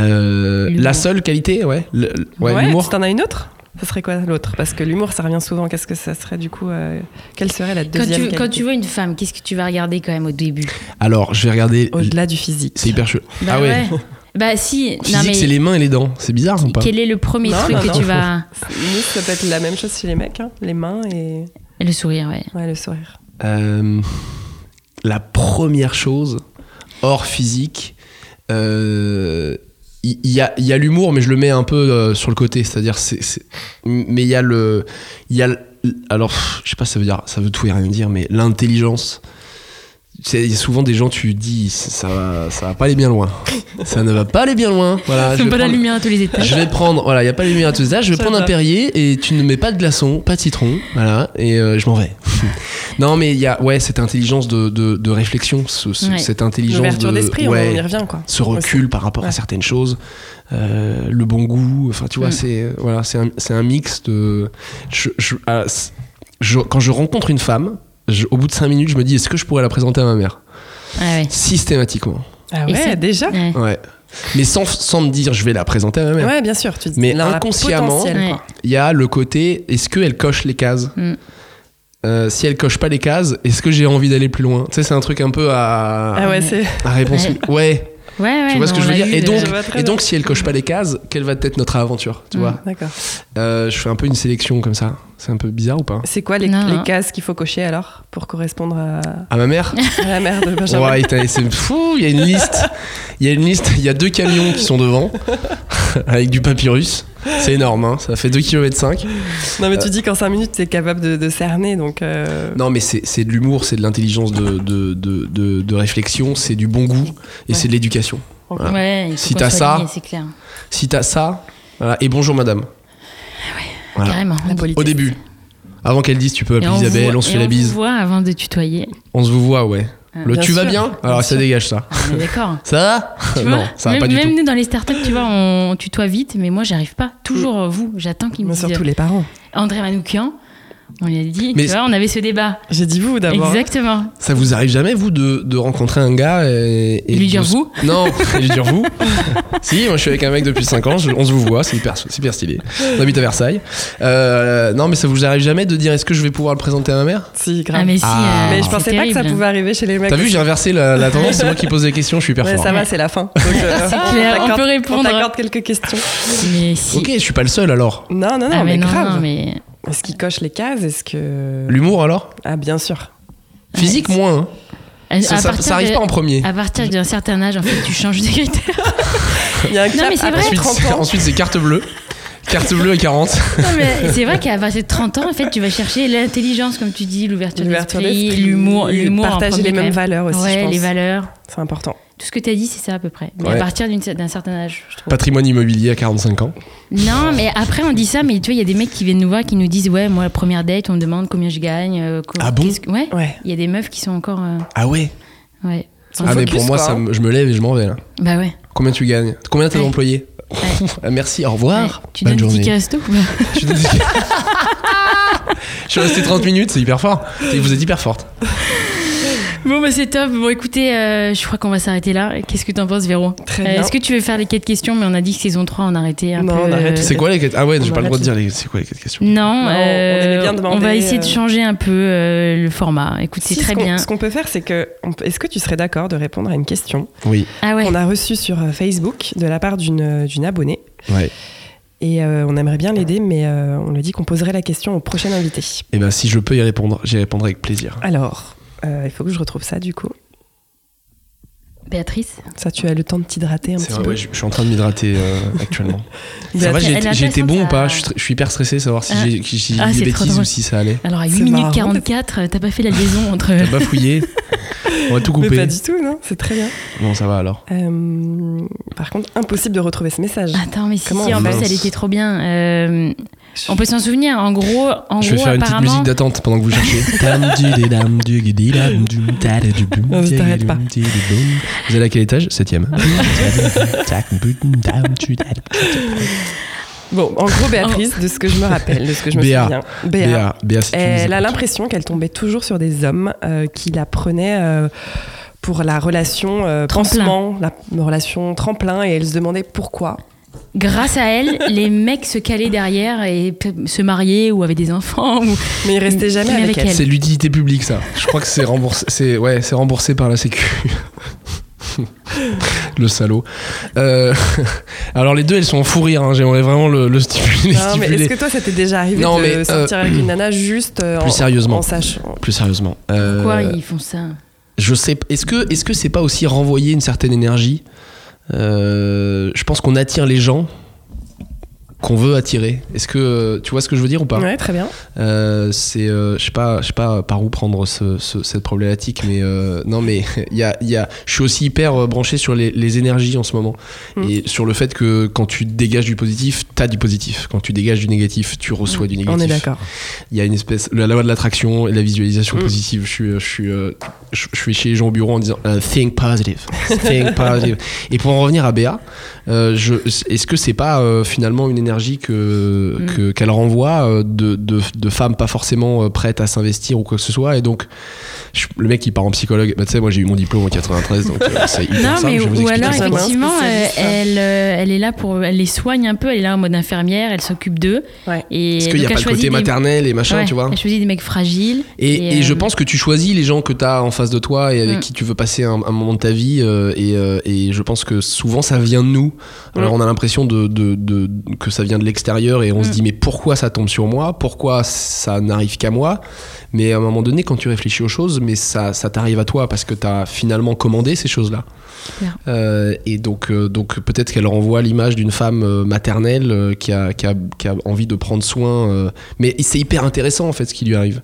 euh, la seule qualité, ouais, le- ouais, Ouais, l'humour. si t'en as une autre Ce serait quoi l'autre? Parce que l'humour, ça revient souvent. Qu'est-ce que ça serait du coup euh, Quelle serait la Quand deuxième tu, quand tu vois une femme, qu'est-ce que tu vas regarder quand même au début? Alors, je vais regarder. Au-delà du physique. C'est hyper chelou. Bah ah ouais. Bah si. Physique, mais c'est les mains et les dents. C'est bizarre ou pas? quel est le premier Non, truc non, que non. tu vas Limite, ça peut être la même chose chez les mecs. hein. Les mains et Le sourire, ouais. ouais, le sourire. Euh, La première chose, hors physique, euh, il y, a, il y a l'humour, mais je le mets un peu euh, sur le côté. C'est-à-dire, c'est, mais il y a le, il y a alors, je sais pas, ça veut dire, ça veut tout et rien dire, mais l'intelligence. C'est- Il y a souvent des gens, tu dis, ça va, ça va pas aller bien loin. Ça ne va pas aller bien loin. Voilà. je vais pas la prendre- lumière à tous les étages. je vais prendre, voilà, il n'y a pas de lumière à tous les âges, je vais prendre un. Perrier et tu ne mets pas de glaçon, pas de citron, voilà, et euh, je m'en vais. non, mais il y a, ouais, cette intelligence de, de, de réflexion, ce- ce- Ouais. cette intelligence L'ouverture de, d'esprit, ouais, on y revient quoi. ce recul par rapport à certaines choses, euh, le bon goût, enfin, tu vois, Mm. c'est, voilà, c'est un, c'est un mix de. je- je- ah, je- quand je rencontre une femme, je- au bout de 5 minutes, je me dis, est-ce que je pourrais la présenter à ma mère Ah ouais. Systématiquement. Ah ouais, c'est- déjà Ouais. Ouais. Mais sans, sans me dire, je vais la présenter à ma mère. Ouais, bien sûr. Tu dis, Mais inconsciemment, il y a le côté est-ce qu'elle coche les cases Mm. Euh, si elle coche pas les cases, est-ce que j'ai envie d'aller plus loin? Tu sais, c'est un truc un peu à, Ah ouais, c'est. à réponse. Ouais. Ouais, Ouais, ouais. tu vois ce que je veux dire eu Et donc, et si elle coche pas les cases, quelle va être notre aventure Tu vois? D'accord. Euh, Je fais un peu une sélection comme ça. C'est un peu bizarre ou pas? C'est quoi les, Non, les non. cases qu'il faut cocher alors pour correspondre à, À ma mère? à la mère de Benjamin Ouais, c'est fou. Il y a une liste. Il y a une liste. Il y a deux camions qui sont devant avec du papyrus. C'est énorme. Hein. Ça fait 2 km 5. Non, mais tu dis qu'en 5 minutes, t'es capable de, de cerner, donc. euh, Non, mais c'est c'est de l'humour, c'est de l'intelligence de, de, de, de- de réflexion, c'est du bon goût et Ouais. c'est de l'éducation. Voilà. Ouais, Si t'as ça- clair. Si t'as ça, voilà. et bonjour madame. Voilà. Carrément. La politesse. Au début. Avant qu'elle dise tu peux Et appeler Isabelle, voit- on se fait la on bise. vous voit avant de tutoyer. On se vous voit, ouais. Le Bien tu vas bien Alors bien ça sûr. dégage ça. Ah, on est d'accord. Ça va Tu Non, vois ça va même, pas du même tout. nous dans les startups, tu vois, on tutoie vite, mais moi j'arrive pas. Toujours euh, vous, j'attends qu'ils me Mais disent. surtout les parents. André Manoukian, on lui a dit, Mais- tu vois, on avait ce débat. J'ai dit vous d'abord. Exactement. Ça vous arrive jamais, vous, de, de rencontrer un gars et. et Lui dire de- vous Non, lui dire vous. si, moi je suis avec un mec depuis 5 ans, je- on se vous voit, c'est hyper, super stylé. On habite à Versailles. Euh, non, mais ça vous arrive jamais de dire est-ce que je vais pouvoir le présenter à ma mère? Si, grave. Ah, mais si. Ah. euh, Mais je pensais pas que ça pouvait arriver chez les mecs. T'as vu, j'ai inversé la, la tendance, c'est moi qui pose les questions, je suis hyper Ouais, fort. ça va, c'est la fin. Donc, euh, clair, on peut répondre. On t'accorde quelques questions. Mais si. Ok, je suis pas le seul alors. Non, non, non, ah, mais, mais non, grave. non, mais. Est-ce qu'il coche les cases? Est-ce que. L'humour alors? Ah, bien sûr. Physique Ouais. moins. hein. À, Ça, à ça, partir ça arrive de- pas en premier. À partir d'un certain âge, en fait, tu changes de critères. Il y a un Non, mais c'est vrai. Ensuite, 30 c'est- ans. ensuite, c'est carte bleue. Carte bleue à 40. Non, mais c'est vrai qu'à partir de 30 ans, en fait, tu vas chercher l'intelligence, comme tu dis, l'ouverture d'esprit, l'humour, l'humour. Partager les mêmes même. valeurs aussi, je Ouais, pense. les valeurs. C'est important. Tout ce que tu as dit, c'est ça à peu près. Mais Ouais. à partir d'une- d'un certain âge, je trouve. Patrimoine immobilier à 45 ans. Non, mais après, on dit ça, mais tu vois, il y a des mecs qui viennent nous voir qui nous disent Ouais, moi, la première date, on me demande combien je gagne. euh, Ah bon? Que- Ouais. Ouais. Il y a des meufs qui sont encore. euh, Ah ouais? Ouais. Ah, mais pour moi, quoi, ça hein. je me lève et je m'en vais là. Bah ouais. Combien tu gagnes? Combien t'as Ouais. d'employés? Ouais. Ah, Merci, au revoir. Ouais. Tu Bonne donnes des journée. tickets resto ou pas? Je suis désolé. Je suis resté 30 minutes, c'est hyper fort. Et vous êtes hyper forte. Bon, bah c'est top. Bon, écoutez, euh, je crois qu'on va s'arrêter là. Qu'est-ce que t'en penses, Véro? Très Euh, bien. Est-ce que tu veux faire les quatre questions? Mais on a dit que saison 3, on arrêtait un Non, peu. on arrête. euh, C'est quoi les quatre Ah ouais, j'ai On pas le droit de arrête. dire les... c'est quoi les quatre questions? Non, on euh, aimait bien demander, on va essayer de changer un peu euh, le format. Écoute, c'est Si, très ce bien. Ce qu'on peut faire, c'est que. on Est-ce que tu serais d'accord de répondre à une question Oui. Ah ouais. qu'on a reçue sur Facebook de la part d'une d'une abonnée Ouais. Et euh, on aimerait bien l'aider, mais euh, on lui dit qu'on poserait la question au prochain invité. Et ben si je peux y répondre, j'y répondrai avec plaisir. Alors, euh, il faut que je retrouve ça du coup. Béatrice Ça, tu as le temps de t'hydrater un petit vrai, peu. ouais, je, je suis en train de m'hydrater euh, actuellement. Ça va, j'ai été bon ou pas je suis, je suis hyper stressé, savoir si Ah. j'ai si j'ai Ah, des bêtises ou si ça allait. Alors à C'est 8 minutes marrant. 44, euh, t'as pas fait la liaison entre. T'as pas fouillé On va tout Mais couper. pas du tout, non C'est très bien. Bon, ça va alors. Euh, par contre, impossible de retrouver ce message. Attends, mais si, Comment si, on en plus elle était trop bien. Euh, On peut s'en souvenir. En gros, en Je vais gros, faire une petite musique d'attente pendant que vous cherchez. Vous allez à quel étage? Septième. Bon, en gros, Béatrice, de ce que je me rappelle, de ce que je me Béa. souviens. Béa. Béa, Béa, si Elle a l'impression qu'elle tombait toujours sur des hommes euh, qui la prenaient euh, pour la relation euh, Tremplin. pansement, la relation tremplin, et elle se demandait pourquoi. Grâce à elle, les mecs se calaient derrière et se mariaient ou avaient des enfants. Ou... Mais il restait jamais Mais avec, avec elle. C'est l'utilité publique, ça. Je crois que c'est remboursé, c'est, ouais, c'est remboursé par la Sécu. le salaud. Euh, alors, les deux, elles sont en fou rire. hein. J'aimerais vraiment le, le stipuler. Non, mais stipuler. est-ce que toi, ça t'est déjà arrivé Non, de mais, sortir euh, avec une nana juste euh, plus en, sérieusement. en sachant? Plus sérieusement. Euh, Pourquoi ils font ça? Je sais. Est-ce que est-ce que c'est pas aussi renvoyer une certaine énergie? Euh, Je pense qu'on attire les gens qu'on veut attirer. Est-ce que tu vois ce que je veux dire ou pas Ouais, très bien. Euh, c'est euh, je sais pas je sais pas par où prendre ce- ce- cette problématique mais euh, non mais il y a, il y a je suis aussi hyper euh, branché sur les, les énergies en ce moment Mm. et sur le fait que quand tu dégages du positif t'as du positif quand tu dégages du négatif tu reçois du négatif On est d'accord. il y a une espèce la loi de l'attraction et la visualisation Mm. positive je suis je suis euh, je, suis chez les gens au bureau en disant euh, think positive think positive et pour en revenir à Béa euh, est-ce que c'est pas euh, finalement une énergie que Mm. que- qu'elle renvoie euh, de, de, de femmes pas forcément euh, prêtes à s'investir ou quoi que ce soit et donc je- le mec qui part en psychologue bah, tu sais moi j'ai eu mon diplôme en 93 donc euh, c'est hyper Non, simple, mais je vais vous ou alors ça. effectivement, euh, elle, euh, elle est là pour, elle les soigne un peu. Elle est là en mode infirmière. Elle s'occupe d'eux. Ouais. Et parce qu'il n'y a pas le côté des- maternel et machin Ouais, tu vois Elle choisit des mecs fragiles. Et, Et, et je pense que tu choisis les gens que tu as en face de toi et avec Mm. qui tu veux passer un, un moment de ta vie. euh, et, euh, et je pense que souvent ça vient de nous. Alors Mm. on a l'impression de, de- de- que ça vient de l'extérieur et on se Mm. dit mais pourquoi ça tombe sur moi? Pourquoi ça n'arrive qu'à moi? Mais à un moment donné, quand tu réfléchis aux choses, mais ça, ça t'arrive à toi parce que tu as finalement commandé ces choses-là. Euh, et donc, euh, donc peut-être qu'elle renvoie l'image d'une femme euh, maternelle qui, a, qui, a, qui a envie de prendre soin. mais c'est hyper intéressant en fait ce qui lui arrive.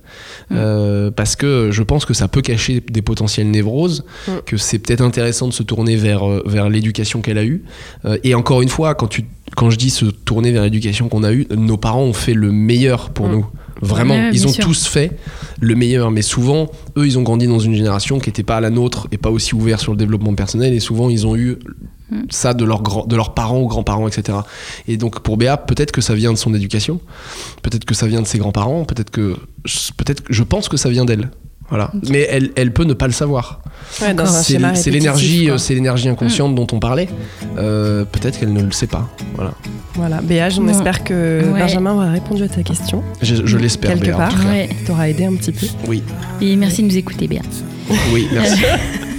Mm. Parce que je pense que ça peut cacher des potentielles névroses, Mm. que c'est peut-être intéressant de se tourner vers, vers l'éducation qu'elle a eue. Et encore une fois, quand, tu, quand je dis se tourner vers l'éducation qu'on a eue, nos parents ont fait le meilleur pour Mm. nous. Vraiment, ils ont sûr. tous fait le meilleur, mais souvent, eux, ils ont grandi dans une génération qui n'était pas la nôtre et pas aussi ouvert sur le développement personnel, et souvent, ils ont eu Mm. ça de, leurs grands- de leurs parents ou grands-parents, etc. Et donc, pour Béa, peut-être que ça vient de son éducation, peut-être que ça vient de ses grands-parents, peut-être que, peut-être, que- je pense que ça vient d'elle. Voilà. Mais elle, elle peut ne pas le savoir. Ouais, C'est l'énergie, euh, c'est l'énergie inconsciente dont on parlait. Euh, peut-être qu'elle ne le sait pas. Voilà. Voilà, Béa, on Bon. espère que Ouais. Benjamin aura répondu à ta question. Je, je l'espère. Quelque Béa, part. Ouais. T'aura aidé un petit peu. Oui, Et merci de nous écouter, Béa. oui, merci.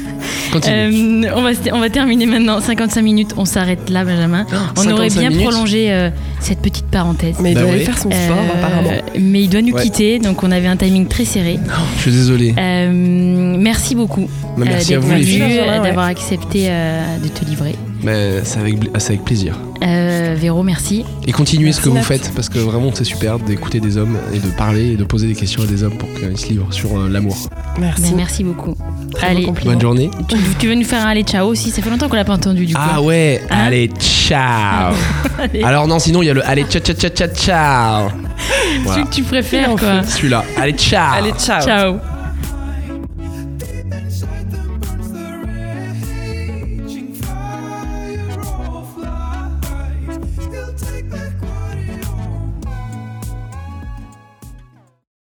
Euh, on, va, se- on va terminer maintenant. 55 minutes, on s'arrête là, Benjamin. On aurait 55 bien minutes prolongé euh, cette petite parenthèse. Mais il Bah doit aller faire son sport, Euh, apparemment. Mais il doit nous Ouais. quitter, donc on avait un timing très serré. Je suis désolé. Euh, merci beaucoup Bah, merci euh, à vous, les filles. D'avoir accepté euh, de te livrer. Mais c'est avec, c'est avec plaisir. Euh, Véro, merci. Et continuez ce que vous faites parce que vraiment c'est super d'écouter des hommes et de parler et de poser des questions à des hommes pour qu'ils se livrent sur euh, l'amour. Merci. Ben, merci beaucoup. Très Allez. Bonne journée. tu, tu veux nous faire un allez ciao aussi? Ça fait longtemps qu'on l'a pas entendu du coup. Ah ouais, Hein allez, ciao. Allez. Alors non, sinon il y a le allez, ciao, ciao, ciao, ciao, ciao. Celui que tu préfères quoi. Celui-là, allez, ciao. Allez, ciao. Ciao.